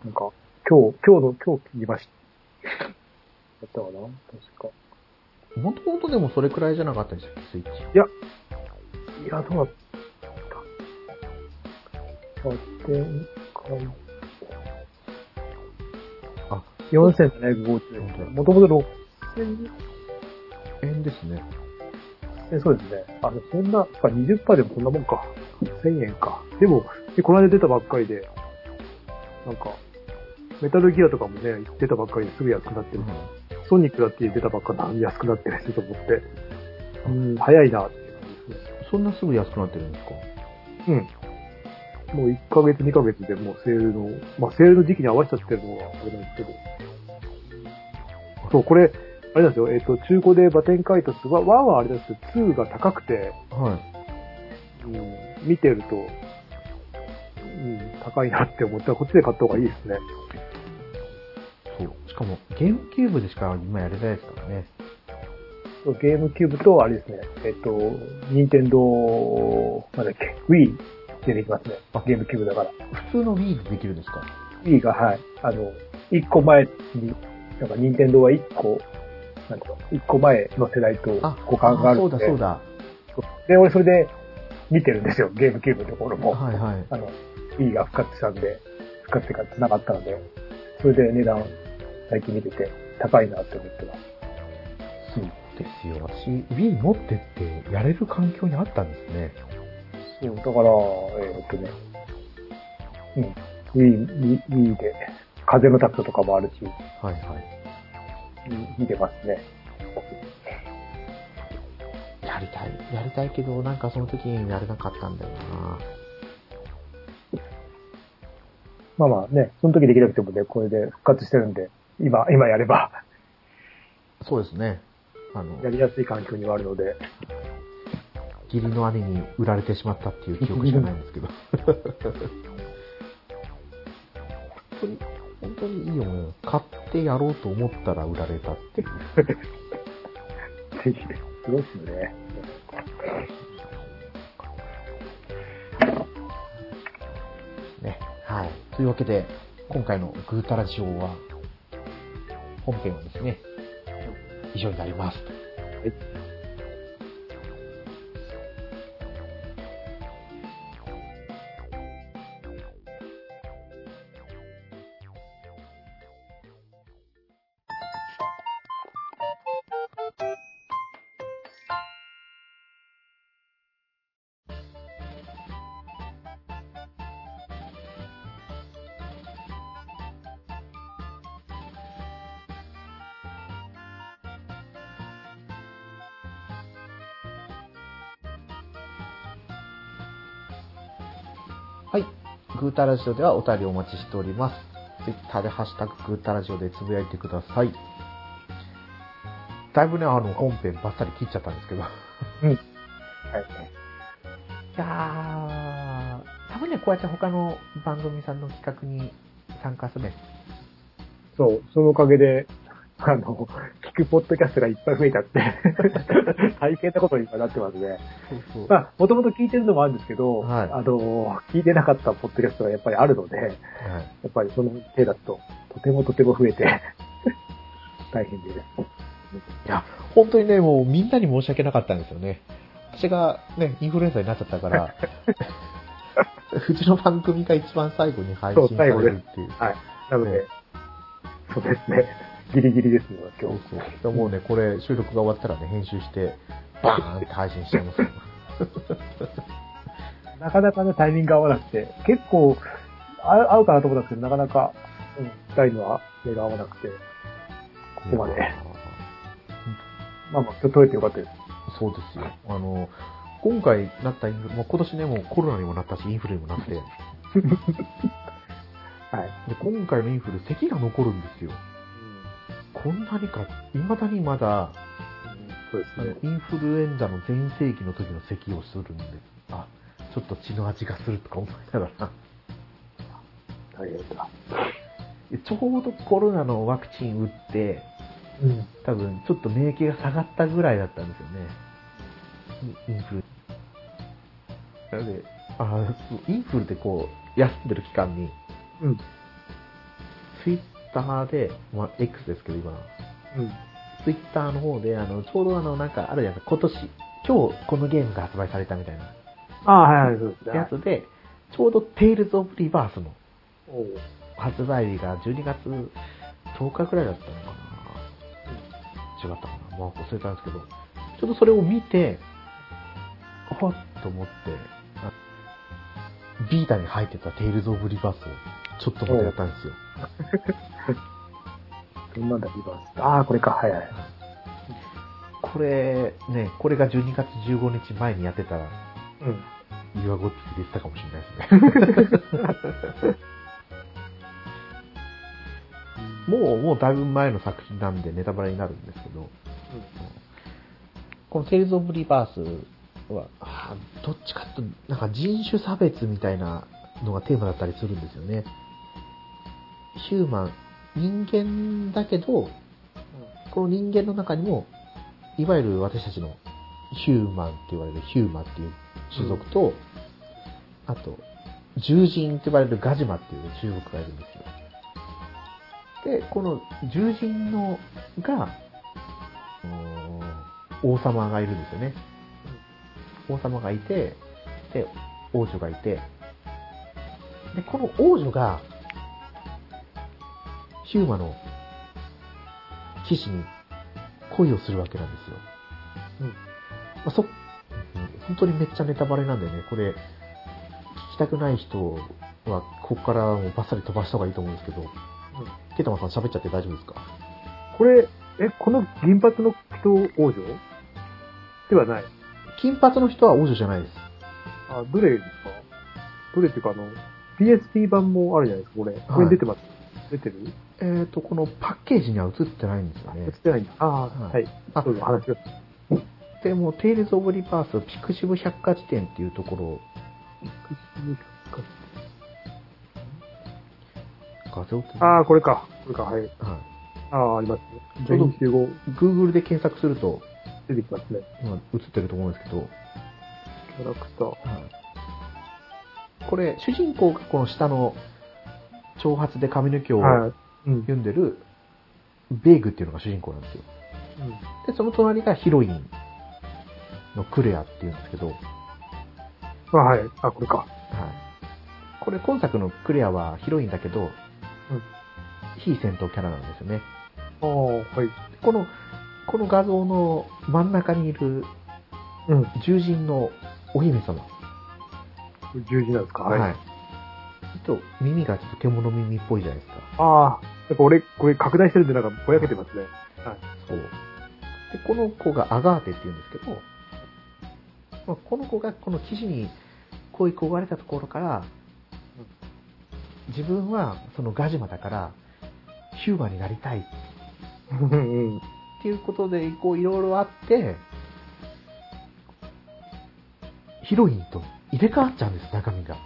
なんか、今日、今日の、今日見ました。やったかな？確か。もともとでもそれくらいじゃなかったんでしたっけ、スイッチ。いや、いや、どうだった？バテンカイあ、4750円。もともと6000円ですね。円。そうですね。あ、そんな、やっぱ20%でもそんなもんか。1000円か。でも、でこの間出たばっかりで、なんか、メタルギアとかもね、出たばっかりですぐ安くなってる。ソニックだって出たばっかりなのに安くなってるしと思って。うん、早いなっていう感じですね。そんなすぐ安くなってるんですか？うん。もう1ヶ月、2ヶ月でもうセールの、まあセールの時期に合わせちゃってるのがあれなんですけど。そう、これ、あれなんですよ、えっ、と、中古でバテンカイトスは、1はあれですけど、2が高くて、はい。うん、見てると、うん、高いなって思ったら、こっちで買った方がいいですね。そう。しかも、ゲームキューブでしか今やれないですからね。そうゲームキューブと、あれですね、えっ、と、任天堂なんだっけ、Wii でできますねあ。ゲームキューブだから。普通の Wii でできるんですか？Wii が、はい、あの、1個前に、なんか任天堂は1個、なんか、1個前の世代とあ、互換があるそうので。だそうだ。で、俺それで見てるんですよ、ゲームキューブのところも。はいはい。あの、Wii が復活したんで、復活ってか繋がったので、それで値段最近見てて高いなって思ってます。そうですよ。私、Wii 持ってってやれる環境にあったんですね。そう、だから、えーっとね、うん、Wii、Wii Wii で、風のタクトとかもあるし、はいはい。うん見てますね。やりたい。やりたいけど、なんかその時にやれなかったんだよなまあまあね、その時できなくてもね、これで復活してるんで、今、今やれば、そうですね。あの、やりやすい環境にはあるので、義理の兄に売られてしまったっていう記憶しかないんですけど。本当に、本当にいい思いを買ってやろうと思ったら売られたっていう。ぜひ、すごいっすね。ね。はい。というわけで、今回のグータラジオは、本編はですね、以上になります。はい。グータラジオではお便りをお待ちしております。ツイッターでハッシュタググータラジオでつぶやいてください。だいぶね、あの、本編バッサリ切っちゃったんですけど。うん。はい。いやー、たまにはこうやって他の番組さんの企画に参加するね。そう、そのおかげで、あの、企くポッドキャストがいっぱい増えちゃって、<laughs> 大変なことに今なってますね。そうそう。まあ、もともと聞いてるのもあるんですけど、はいあの、聞いてなかったポッドキャストがやっぱりあるので、はい。やっぱりその手だと、とてもとても増えて、<laughs> 大変です。いや、本当にね、もうみんなに申し訳なかったんですよね。私がね、インフルエンザになっちゃったから、<laughs> うちの番組が一番最後に配信されるっていう。はい。なので、そうですね。ギリギリですのがそう今日。もうね、これ収録が終わったらね、編集して、バーンって配信しちゃいますよ。<laughs> なかなかね、タイミングが合わなくて、結構、合うかなと思ったんですけど、なかなか、うん、二人のは目が合わなくて、ここまで。まあまあ、今日取れてよかったです。そうですよ。あの、今回なったインフル、もう今年ね、もうコロナにもなったし、インフルにもなって、で、<laughs> はい。今回のインフル、咳が残るんですよ。こんなにか、未だにまだ、そうですね。インフルエンザの全盛期の時の咳をするんで、あ、ちょっと血の味がするとか思いながら、大変だ。ちょうどコロナのワクチン打って、うん。多分ちょっと免疫が下がったぐらいだったんですよね。イインフル。なので、あインフルってこう、休んでる期間に、うん。ツイッターで、まあ、X ですけど今、うん。ツイッターの方で、あの、ちょうどあの、なんかあるじゃないですか、今年、今日このゲームが発売されたみたいな。ああ、はいはい、そうですね。やつで、ちょうどテイルズ・オブ・リバースの発売日が12月10日くらいだったのかな。違ったかな。まあ忘れたんですけど、ちょうどそれを見て、はっと思って、あ Vita に入ってたテイルズ・オブ・リバースをちょっとまたやったんですよ。どんなんだ、リバース。ああ、これか、はいはい。これ、ね、これが12月15日前にやってたら、うん。岩ゴッツで言ってたかもしれないですね。<laughs> もう、もうだいぶ前の作品なんでネタバレになるんですけど、このテイルズ・オブ・リバースは、どっちかというと、なんか人種差別みたいなのがテーマだったりするんですよね。ヒューマン、人間だけど、この人間の中にも、いわゆる私たちのヒューマンって言われるヒューマっていう種族と、あと、獣人って言われるガジマっていう種族がいるんですよ。で、この獣人のが、王様がいるんですよね。王様がいて、で、王女がいて、で、この王女が、ヒューマの騎士に恋をするわけなんですよ。うん。まあ、そ、うん本当にめっちゃネタバレなんでね、これ、聞きたくない人は、ここからもうバッサリ飛ばした方がいいと思うんですけど、ケタマさん喋っちゃって大丈夫ですか？これ、え、この銀髪の人王女？ではない。金髪の人は王女じゃないです。あ、どれですか？どれっていうか、あの、PSP 版もあるじゃないですか、これ。これに出てます。出てる？えっ、と、このパッケージには映ってないんですよね映っ。てないんだ。ああ、はいはい。あどうぞ話を。でも、テイルズ・オブ・リバース、ピクシブ百科事典っていうところ、画像って、ああ、これか。これか、はい。はああ、ありますね。ちょうど。Google で検索すると、出てきますね。今映ってると思うんですけど、キャラクター。これ、主人公がこの下の長髪で髪の毛をはい。うん。読んでる、ベーグっていうのが主人公なんですよ。で、その隣がヒロインのクレアっていうんですけど、はい。あはい。あ、これか。これ今作のクレアはヒロインだけど、うん。非戦闘キャラなんですよね。ああ、はい。この、この画像の真ん中にいるうん。獣人のお姫様。十字なんですか？はい。ちょっと耳がちょっと獣耳っぽいじゃないですか。ああ、なんか俺、これ拡大してるんでなんかぼやけてますね。はい。そう。で、この子がアガーテって言うんですけど、まあ、この子がこの騎士に恋焦がれたところから、自分はそのガジマだから、ヒューマンになりたいっうん。ていうことで、こういろいろあって、ヒロインと入れ替わっちゃうんです、中身が。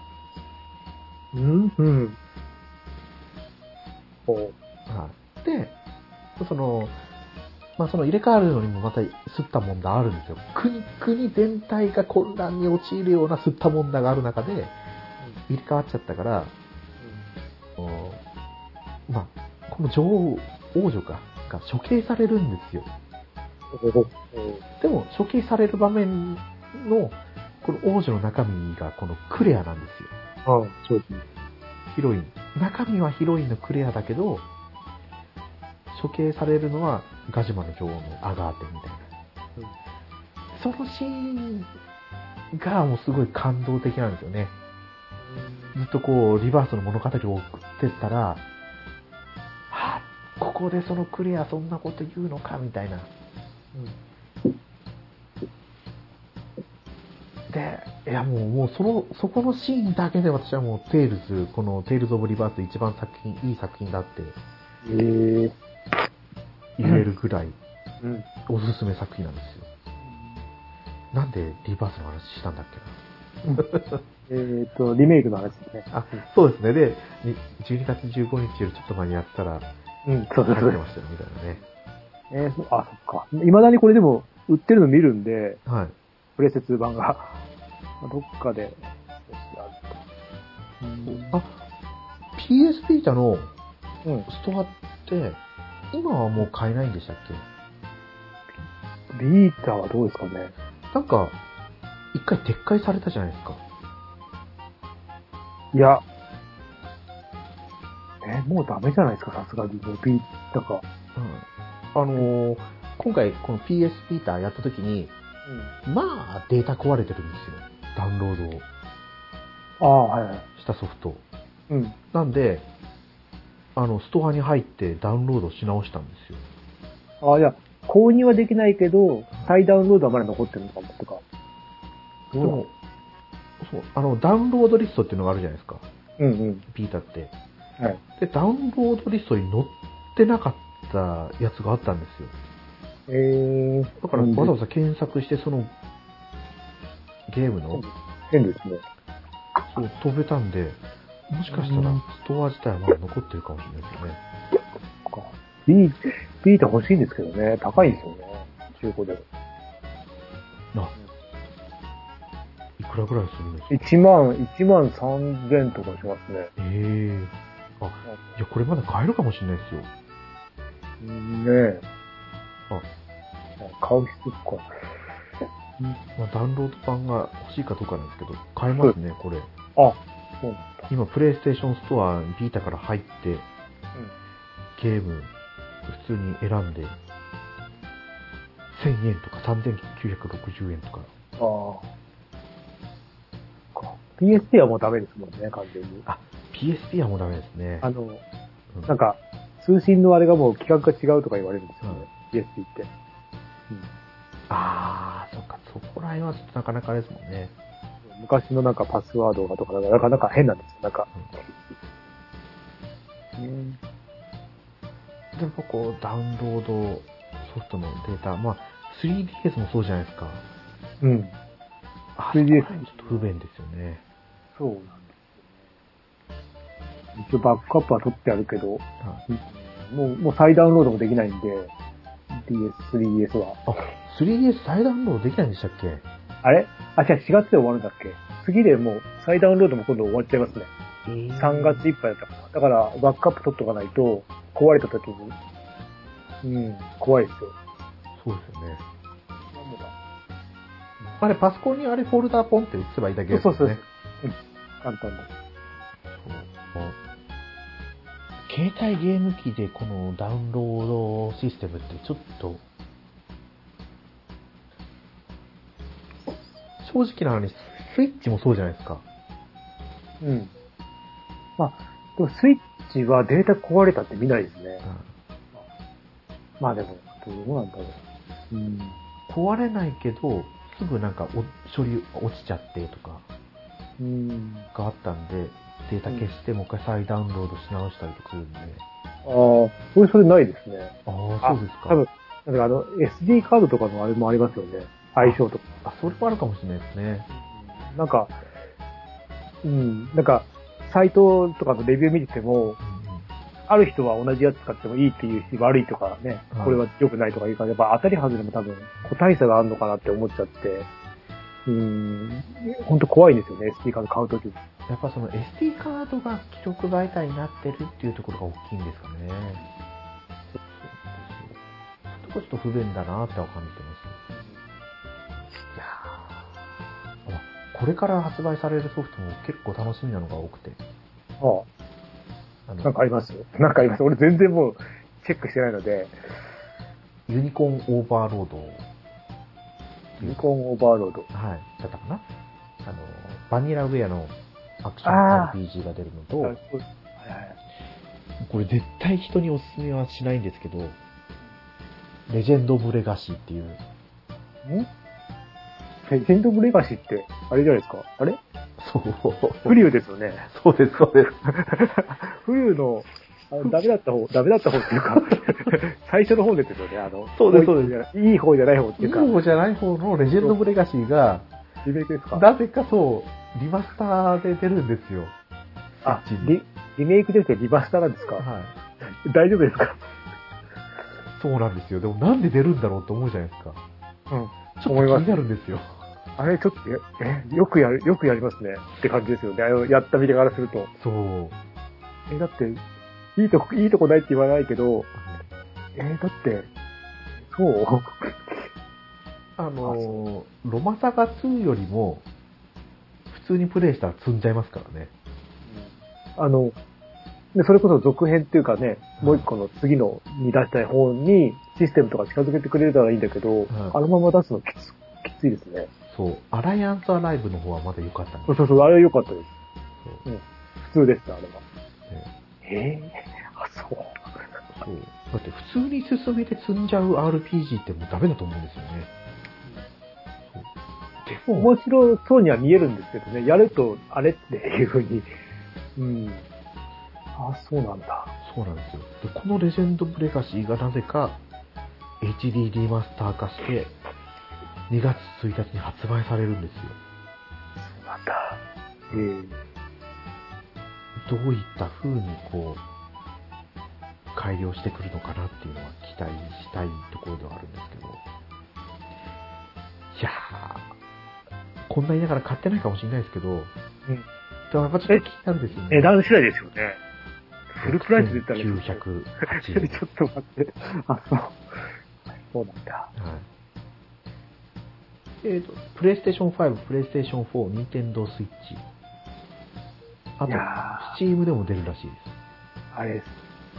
うん。うん。おうはいで、その、まあその入れ替わるのにもまた吸った問題あるんですよ。国、国全体が混乱に陥るような吸った問題がある中で、入れ替わっちゃったから、おまあ、この女王、王女か、が処刑されるんですよ。でも、処刑される場面の、この王女の中身がこのクレアなんですよ。ああ、そうですね。ヒロイン。中身はヒロインのクレアだけど、処刑されるのはガジュマの女王のアガーテみたいな。そのシーンがもうすごい感動的なんですよね。ずっとこう、リバースの物語を送ってったら、はあ、ここでそのクレアそんなこと言うのかみたいな。で、いやもう、もうその、そこのシーンだけで私はもうテイルズ、このテイルズ・オブ・リバース一番作品、いい作品だってええ言えるぐらいうん。おすすめ作品なんですよ。なんでリバースの話したんだっけなえっと、リメイクの話ですね。あ、そうですね。で、に12月15日よりちょっと前にやったら、うん、そうそうそう入って。ましたよ、みたいなね。えーそあ、そっか。未だにこれでも、売ってるの見るんで、はい。プレステ2版が。まあどっかで、あ PS ビータのうん。うん。ストアって、今はもう買えないんでしたっけ？ビータはどうですかね。なんか、一回撤回されたじゃないですか。いや、え、もうダメじゃないですか、さすがに。もうビータか。うん。あのー今回この PS ビータやった時に、まあデータ壊れてるんですよ。ダウンローああ、はいはい。したソフト。うん。なんで、あの、ストアに入ってダウンロードし直したんですよ。ああ、いや、購入はできないけど、再ダウンロードはまだ残ってるのかも、とか。でも、そう、あの、ダウンロードリストっていうのがあるじゃないですか。うんうん。ビータって。はい。で、ダウンロードリストに載ってなかったやつがあったんですよ。えー。だからわざわざ検索してそのゲームの、変ですね。そう飛べたんで、もしかしたらうんストア自体はまだ残ってるかもしれないですよね。ビー、ビータ欲しいんですけどね。高いですよね。中古でも。あ、いくらぐらいするんですか？1万、1万3000とかしますね。ええあ、いや、これまだ買えるかもしれないですよ。うんねえ。あ、買う必要か。まあ、ダウンロード版が欲しいかどうかなんですけど、買えますね、これ。あ、そう。今、プレイステーションストア、ビータから入って、ゲーム、普通に選んで、1000円とか3960円とか。ああ。か PSP はもうダメですもんね、完全に。あ、PSP はもうダメですね。あの、うんなんか、通信のあれがもう規格が違うとか言われるんですよね。PSP って。あー、そっか、そこら辺はちょっとなかなかあれですもんね。昔のなんかパスワードがとか、なかなか変なんですよ。なんか。うんでもこう、ダウンロードソフトのデータ、まあ、3DS もそうじゃないですか。うん。あ 3DS そこら辺ちょっと不便ですよね。そうなんですよね。一応バックアップは取ってあるけど、はいもう、もう再ダウンロードもできないんで、DS、3DS は。あ、3DS 再ダウンロードできないんでしたっけ？あれ？あ、じゃあ4月で終わるんだっけ？次でもう再ダウンロードも今度終わっちゃいますね。えー3月いっぱいだったかな。だから、バックアップ取っとかないと、壊れた時に、うん、怖いですよ。そうですよね。なんだあれ、パソコンにあれフォルダーポンって移せばいいだけですそうそう。そう。うん、簡単だ。携帯ゲーム機でこのダウンロードシステムってちょっと、正直な話、スイッチもそうじゃないですか。うん。まあ、でもスイッチはデータ壊れたって見ないですね。まあでも、どうなんだろう。うん。壊れないけど、すぐなんかお処理落ちちゃってとかうん。があったんで、データ消してもう一回再ダウンロードし直したりとかするんで。ああ、それそれないですね。ああ、そうですか。多分、なんかあの、SD カードとかのあれもありますよね。相性とか。あ、それもあるかもしれないですね。なんか、うん、なんか、サイトとかのレビュー見てても、うんうんある人は同じやつ使ってもいいっていうし、悪いとかねはい、これは良くないとか言うから、やっぱ当たり外れも多分、個体差があるのかなって思っちゃって、うーん、ほんと怖いんですよね、SD カード買うとき。やっぱその SD カードが記録媒体になってるっていうところが大きいんですかね。そこちょっと不便だなっては感じてます。これから発売されるソフトも結構楽しみなのが多くて。ああのなんかあります？なんかあります？俺全然もう、チェックしてないので、ユニコーンオーバーロード。ユニコーンオーバーロード。はい、だったかな？あの、バニラウェアのアクションあ RPG が出るのと、はいはいこれ絶対人におすすめはしないんですけど、レジェンド・オブ・レガシーっていう、んレジェンド・オブ・レガシーって、あれじゃないですか？あれ？そう、フリューですよね。そうです、そうです。<laughs> フリューの、あの、ダメだった方、ダメだった方っていうか、<laughs> 最初の方ですよね、あの、そうですそうです。いい方じゃない方っていいういか、方じゃない方のレジェンド・オブ・レガシーが、リメイクですか？なぜかそう、リマスターで出るんですよ。あリ、リメイクですけどリバスターなんですか、はい。大丈夫ですか？そうなんですよ。でもなんで出るんだろうって思うじゃないですか。うん。ちょっと気になるんですよ。あれ、ちょっと、え、えよくやる、よくやりますね。って感じですよね。あのやった身からすると。そう。え、だって、いいとこ、いいとこないって言わないけど、えだって、そう <laughs> あのー、ロマサガ2よりも、普通にプレイしたら積んじゃいますからね。あの、で、それこそ続編っていうかね、もう一個の次のに出したい方にシステムとか近づけてくれたらいいんだけど、あのまま出すのきつきついですね。そう。アライアンスアライブの方はまだ良かったんですそうそうあれ良かったです。そう普通です、あれは。ねええあ、そう。そう。だって普通に進めて積んじゃう RPG ってもうダメだと思うんですよね。でも、面白そうには見えるんですけどね、やると、あれっていうふうに。うん。あ、そうなんだ。そうなんですよ。で、このレジェンド・ブレガシーがなぜか HD リマスター化して2月1日に発売されるんですよ。そうなんだ。えどういった風にこう、改良してくるのかなっていうのは期待したいところではあるんですけど。いやー、こんな言いながら買ってないかもしれないですけど、うんでもやっぱちょっと気になるんですよね。値段次第ですよね。フルプライスで言ったら、908円。<laughs> ちょっと待って。あ、そう。そうなんだ。はい。えっ、と、プレイステーション5、プレイステーション4、ニンテンドースイッチ。あとスチームでも出るらしいです。あれ。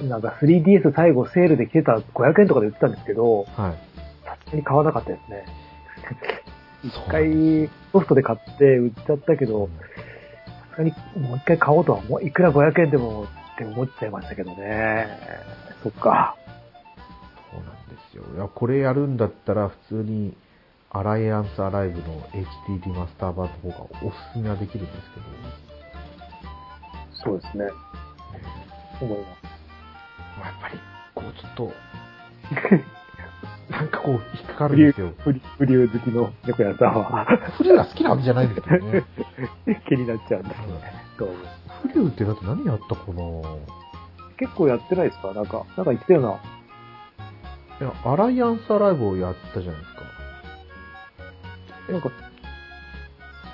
なんか 3DS 最後セールで来てた500円とかで売ってたんですけど、はい。さすがに買わなかったですね。一回ソフトで買って売っちゃったけど、さすがにもう一回買おうとは、もういくら500円でもって思っちゃいましたけどね。そっか。そうなんですよ。いや、これやるんだったら普通に、アライアンスアライブの HD リマスター版の方がおすすめはできるんですけど、そうですね。思います。まあやっぱり、こうちょっと、<laughs> なんかこう、引っかかるんですよ。ー、フリフリュー好きの猫屋さんは、フリューが好きなわけじゃないんですけどね。<laughs> 気になっちゃうんだね。どうもフリューってだって何やったかな結構やってないですか？なんか、なんか言ってたような。いや、アライアンスアライブをやったじゃないですか。なんか、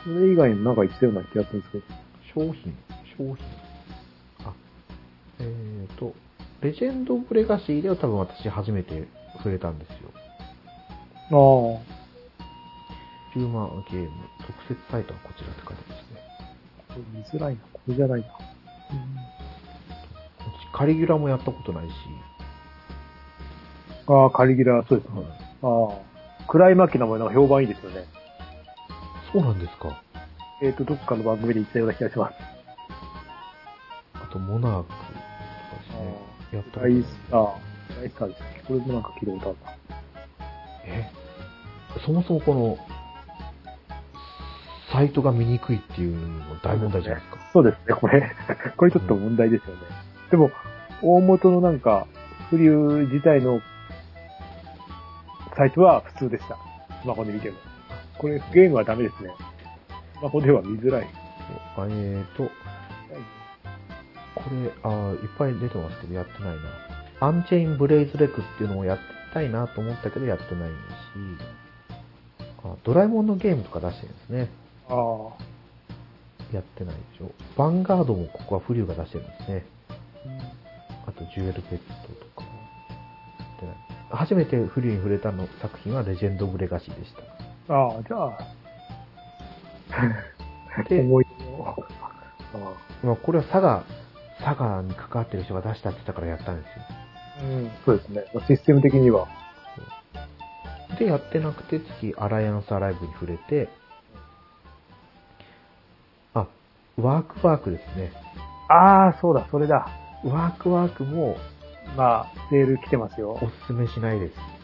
それ以外になんか言ってたような気がするんですけど。商品、商品。あ、えーと、レジェンド・オブ・レガシーでは多分私初めて触れたんですよ。あヒューマンゲーム、特設サイトはこちらって書いてますね。あ。見づらいな。これじゃないな。カリギュラもやったことないし、ああ、カリギュラ、そうですね。ああ。暗い巻きなものが評判いいですよね。そうなんですか。えっ、と、どっかの番組で言ったような気がします。あと、モナークとかですね。やったライスター。ライスターですね。これもなんか聞いたことあるな。え？そもそもこの、サイトが見にくいっていうのも大問題じゃないですか。そうですね、これ。<laughs> これちょっと問題ですよね。でも、大元のなんか、フリュー自体のサイトは普通でした。スマホで見ても。これ、ゲームはダメですね。スマホでは見づらい。えーと、ここれ、あーいっぱい出てますけど、やってないな。アンチェインブレイズレクっていうのもやってみたいなと思ったけど、やってないし、あドラえもんのゲームとか出してるんですね。ああ。やってないでしょ。ヴァンガードもここはフリューが出してるんですね。あと、ジュエルペットとか。初めてフリューに触れたの作品はレジェンド・オブ・レガシーでした。ああ、じゃあ。で <laughs> 思い出の。あまあ、これはサガ、サガに関わってる人が出したって言ったからやったんですよ。あうん、そうですね。システム的には。で、やってなくて、次、アライアンスアライブに触れて、あ、ワークワークですね。ああ、そうだ、それだ。ワークワークもまあ、セール来てますよお。すすめしないです。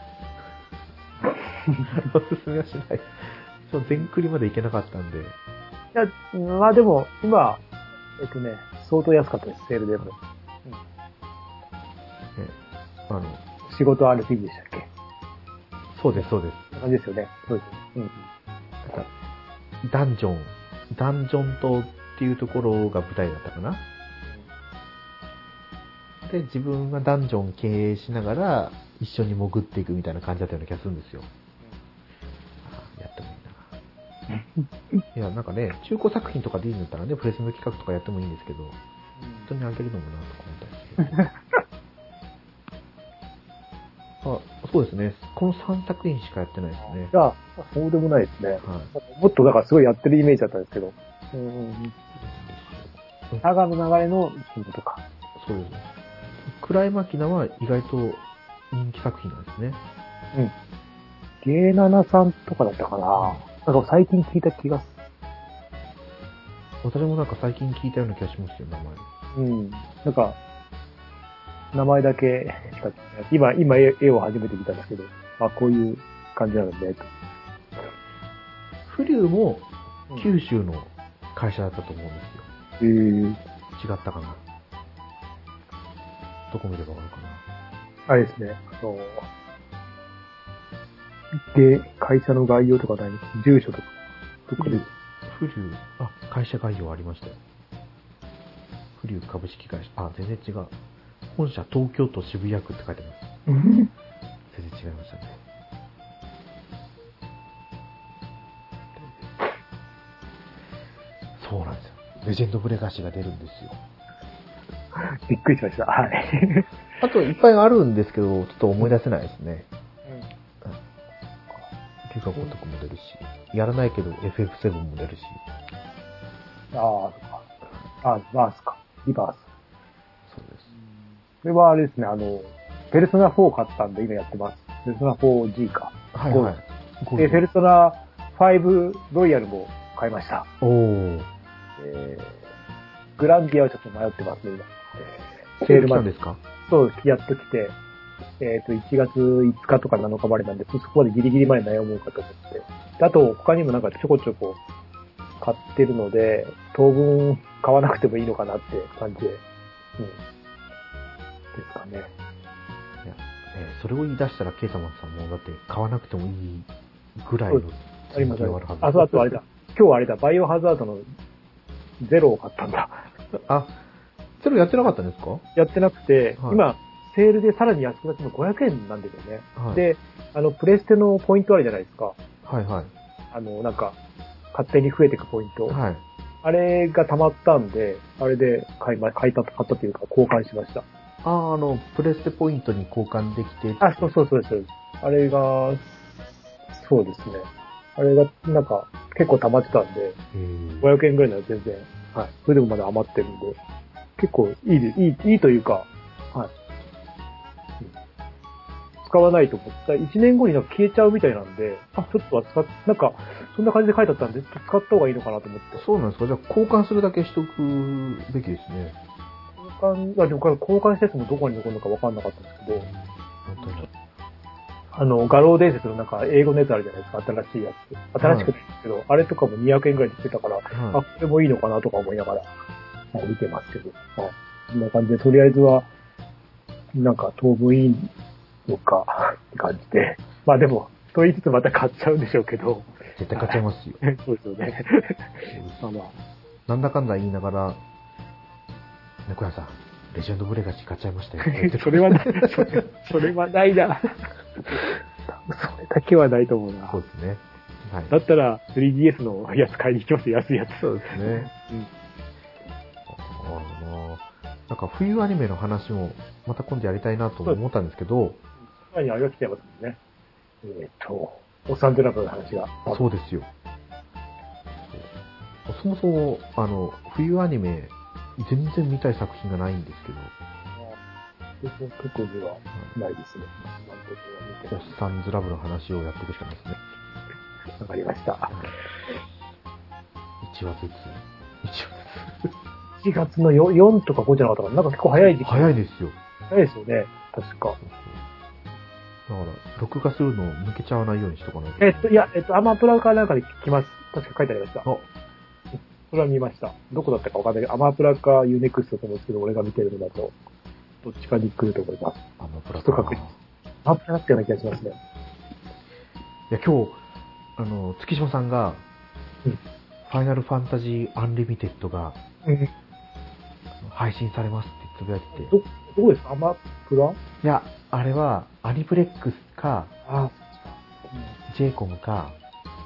<laughs> おすすめはしない。そう、全クリまでいけなかったんで、いや、まあでも、今、えっとね、相当安かったです、セールでも。ね、あの、仕事 RPG でしたっけ？そうです、そうです。感じですよね。そうです。うん。なんかダンジョン、ダンジョン島っていうところが舞台だったかな。で、自分がダンジョン経営しながら、一緒に潜っていくみたいな感じだったような気がするんですよ。あやってもいいな。いや、なんかね、中古作品とかでいいんだったらね、プレスの企画とかやってもいいんですけど、人にあげるのもなとか思ったりして。あ、そうですね。この3作品しかやってないですね。じゃあ、そうでもないですね。はい。もっと、だからすごいやってるイメージだったんですけど。うん。サガの流れのヒントとか。そうです。クライマキナは意外と人気作品なんですね。うん。ゲーナナさんとかだったかな。なんか最近聞いた気がす私もなんか最近聞いたような気がしますよ、名前。うん。なんか、名前だけしか、今、今絵絵を始めてみたんですけど、あ、こういう感じなんだね、と。フリューも九州の会社だったと思うんですよ。へー違ったかな。どこ見ればわかるかな。あれですね、あの、で、会社の概要とかない住所とか、どこで、フリュー、あ、会社概要ありましたよ。フリュー株式会社、あ、全然違う。本社東京都渋谷区って書いてます。全然違いましたね。そうなんですよ。レジェンド・ブレガシーが出るんですよ。<laughs> びっくりしました。はい。あといっぱいあるんですけど、ちょっと思い出せないですね。ギガゴとかも出るし、やらないけど FF7 も出るし。ああ、そっか。あ、リバースか。リバース。そうです。これはあれですね、あの、ペルソナ4買ったんで今やってます。ペルソナ 4G か。はいはい。で、ペルソナ5ロイヤルも買いました。おー。えー、グランディアはちょっと迷ってますね、今。えー、セール。マンですか？そう、やっと来て、えっ、と、1月5日とか7日までなんで、そこまでギリギリまで悩もうかと思って。であと、他にもなんかちょこちょこ買ってるので、当分買わなくてもいいのかなって感じで。うん。ですかね。いや、えーそれを言い出したら、ケイサマンさんも、だって買わなくてもいいぐらいのありますあるはず。あ、そう、あとあれだ。今日はあれだ、バイオハザードのゼロを買ったんだ。あ、それやってなかったんですか？やってなくて、はい今、セールでさらに安くなっても500円なんですよね。はい。で、あの、プレステのポイントあるじゃないですか。はいはい。あの、なんか、勝手に増えていくポイント。はい。あれが溜まったんで、あれで買いま、買いた、買ったというか交換しました。あー、あの、プレステポイントに交換できて、あ、そうそうそうです。あれが、そうですね。あれが、なんか、結構溜まってたんで、えー500円ぐらいなら全然、はい。それでもまだ余ってるんで、結構いいで、いい、いいというか、はい。うん使わないと思った。1年後になんか消えちゃうみたいなんで、あ、ちょっとは使っ、なんか、そんな感じで書いてあったんで、ちょっと使った方がいいのかなと思って。そうなんですか？じゃあ交換するだけしとくべきですね。交換、あ、でも交換したやつもどこに残るのか分かんなかったんですけど、本当に。あの、画廊伝説のなんか英語のやつあるじゃないですか、新しいやつ。新しくてですけど、あれとかも200円ぐらいで出てたから、あ、はこれもいいのかなとか思いながら、はい見てますけど。はい。こんな感じで、とりあえずは、なんか当分いいのか、って感じで。まあでも、と言いつつまた買っちゃうんでしょうけど。い。絶対買っちゃいますよ。<laughs> そうですよね。<laughs> まあまあ。なんだかんだ言いながら、猫屋さん、レジェンドブレガシ買っちゃいましたよ。<laughs> それはない、それそれはないな。それだけはないと思うなそう。ですね。はい。だったら 3DS のやつ買いに行きますよ、安いやつ。そうですね。うんなんか冬アニメの話もまた今度やりたいなと思ったんですけど、前にあれが来てますね。えーっと、おっさんずラブの話が。そうですよ。そもそも、あの、冬アニメ、全然見たい作品がないんですけど、特にはないですね。おっさんずラブの話をやっていくしかないですね。わかりました。1話ずつ。1 1月の 4, 4とか5じゃなかったかな？なんか結構早い時期。早いですよ。早いですよね。確か。だから、録画するのを抜けちゃわないようにしとかないと。えっと、いや、えっと、アマプラかなんかで来ます。確か書いてありました。あ、それは見ました。どこだったかわかんないけど、アマプラか U-NEXT と思うんですけど、俺が見てるのだと、どっちかに来ると思います。アマプラちょっと確認アマプラだったような気がしますね。いや、今日、あの、月島さんが、うんファイナルファンタジーアンリミテッドがうん。配信されますってつぶやいてて。ど、どこですか？アマプラいや、あれは、アニプレックスか、あ、j コムか、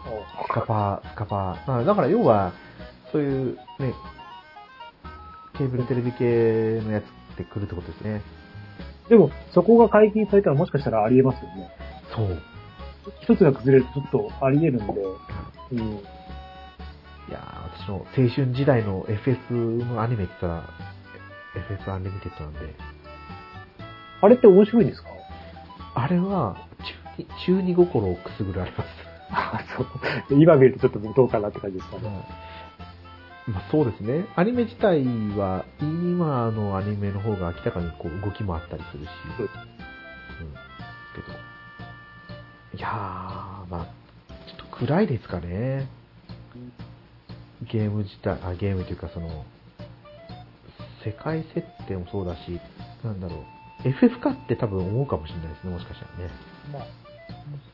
あスカパー、スカパー。まあだから要は、そういうね、ケーブルテレビ系のやつって来るってことですね。でも、そこが解禁されたらもしかしたらありえますよね。そう。一つが崩れるとちょっとありえるんで、うん。いやー私の青春時代の FF のアニメって言ったら、FF アンリミテッドなんで、あれって面白いんですか？あれは中二、中二心をくすぐられます。あそう。今見るとちょっとどうかなって感じですかね。まあそうですね。アニメ自体は、今のアニメの方が明らかにこう動きもあったりするし。うん。けど。いやー、まあちょっと暗いですかね。ゲーム自体、あ、ゲームというかその、世界設定もそうだし、なんだろう。FF かって多分思うかもしれないですね、もしかしたらね。まあ、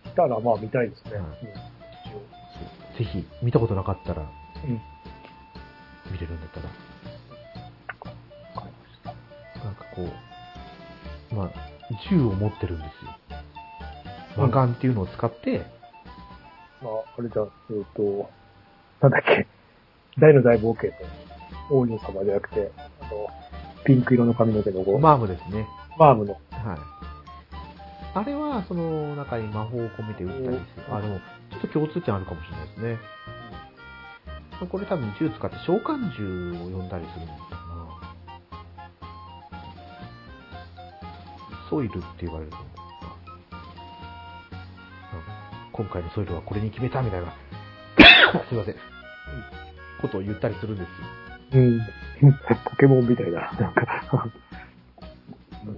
来たらまあ見たいですね。ぜひ、見たことなかったら、うん。見れるんだったら。わかりました。なんかこう、まあ、銃を持ってるんですよ。魔眼っていうのを使って、まあ、あれじゃん、えっ、と、なんだっけ、大の大冒険の王女様じゃなくて、あの、ピンク色の髪の毛の子、マームですね。マームの、はい。あれは、その中に魔法を込めて撃ったりする。あ、でも、ちょっと共通点あるかもしれないですね。これ多分銃使って召喚銃を呼んだりするのかな。ソイルって言われるの。うん今回のソイルはこれに決めたみたいな。<coughs> すいません。ことを言ったりするんですよ。うん。ポケモンみたいな、なんか、もう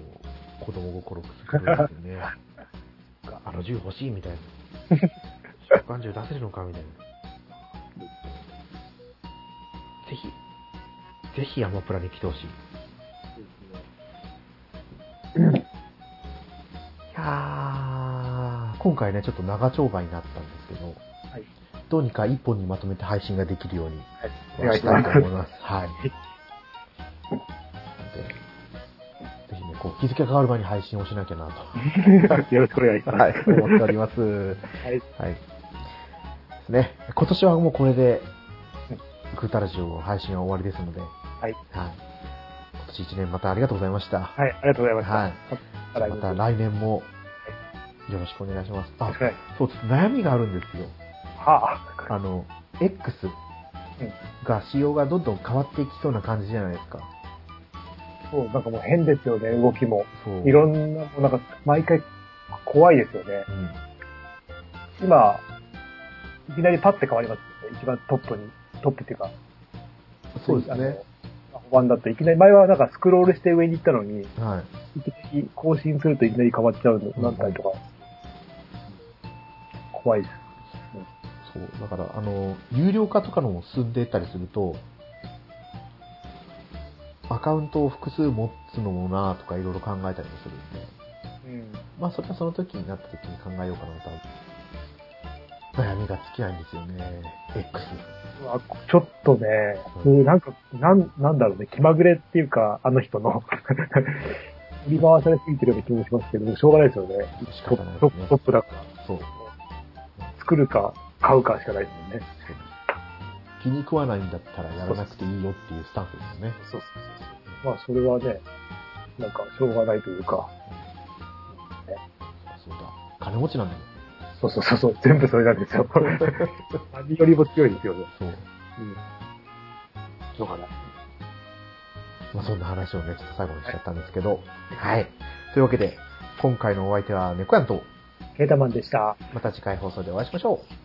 子供心くすぐるんですよね。<laughs> あの銃欲しいみたいな。召喚銃出せるのかみたいな。ぜひ、ぜひアマプラに来てほしい。いやー、今回ね、ちょっと長丁場になったんですけど、はい。どうにか一本にまとめて配信ができるようにお願いししたいと思いまます。はい。でぜひね、こう、日付が変わる前に配信をしなきゃなと。す。<laughs> よろしくお願いします。はい、思っております。はい。はい。ですね。今年はもうこれで、グータラジオ配信は終わりですので、はい。はい。今年1年またありがとうございました。はい、ありがとうございました。はいまた来年もよろしくお願いします。あ、はい。そうです。悩みがあるんですよ。はあ。あの、X が仕様がどんどん変わっていきそうな感じじゃないですか。そう、なんかもう変ですよね、動きも。そう。いろんな、もうなんか、毎回、怖いですよね。うん。今、いきなりパッて変わりますよね。一番トップに、トップっていうか。そうですね。あの。本番だといきなり、前はなんかスクロールして上に行ったのに、はい。いきなり更新するといきなり変わっちゃうの、うんなんたりとか。怖いです。そう。だから、あの、有料化とかのも進んでたりすると、アカウントを複数持つのもなとかいろいろ考えたりもするんで、うん。まあそれはその時になった時に考えようかなとは悩みが尽きないんですよね。X。うわちょっとね、うん、なんか、なん、なんだろうね、気まぐれっていうか、あの人の <laughs> 振り回されすぎてるような気もしますけど、しょうがないですよね。ト仕方ないですねトップだから。そう。作るか、買うかしかないですもんね。気に食わないんだったらやらなくていいよっていうスタンスですよね。そうそうそう。まあ、それはね、なんか、しょうがないというか、そうだ。金持ちなんだよ。そうそうそうそう、全部それなんですよ。何よりも強いですよね。そう。うん。のかな。まあそんな話をね、ちょっと最後にしちゃったんですけど。はい。というわけで、今回のお相手は猫やんと、ケータマンでした。はまた次回放送でお会いしましょう。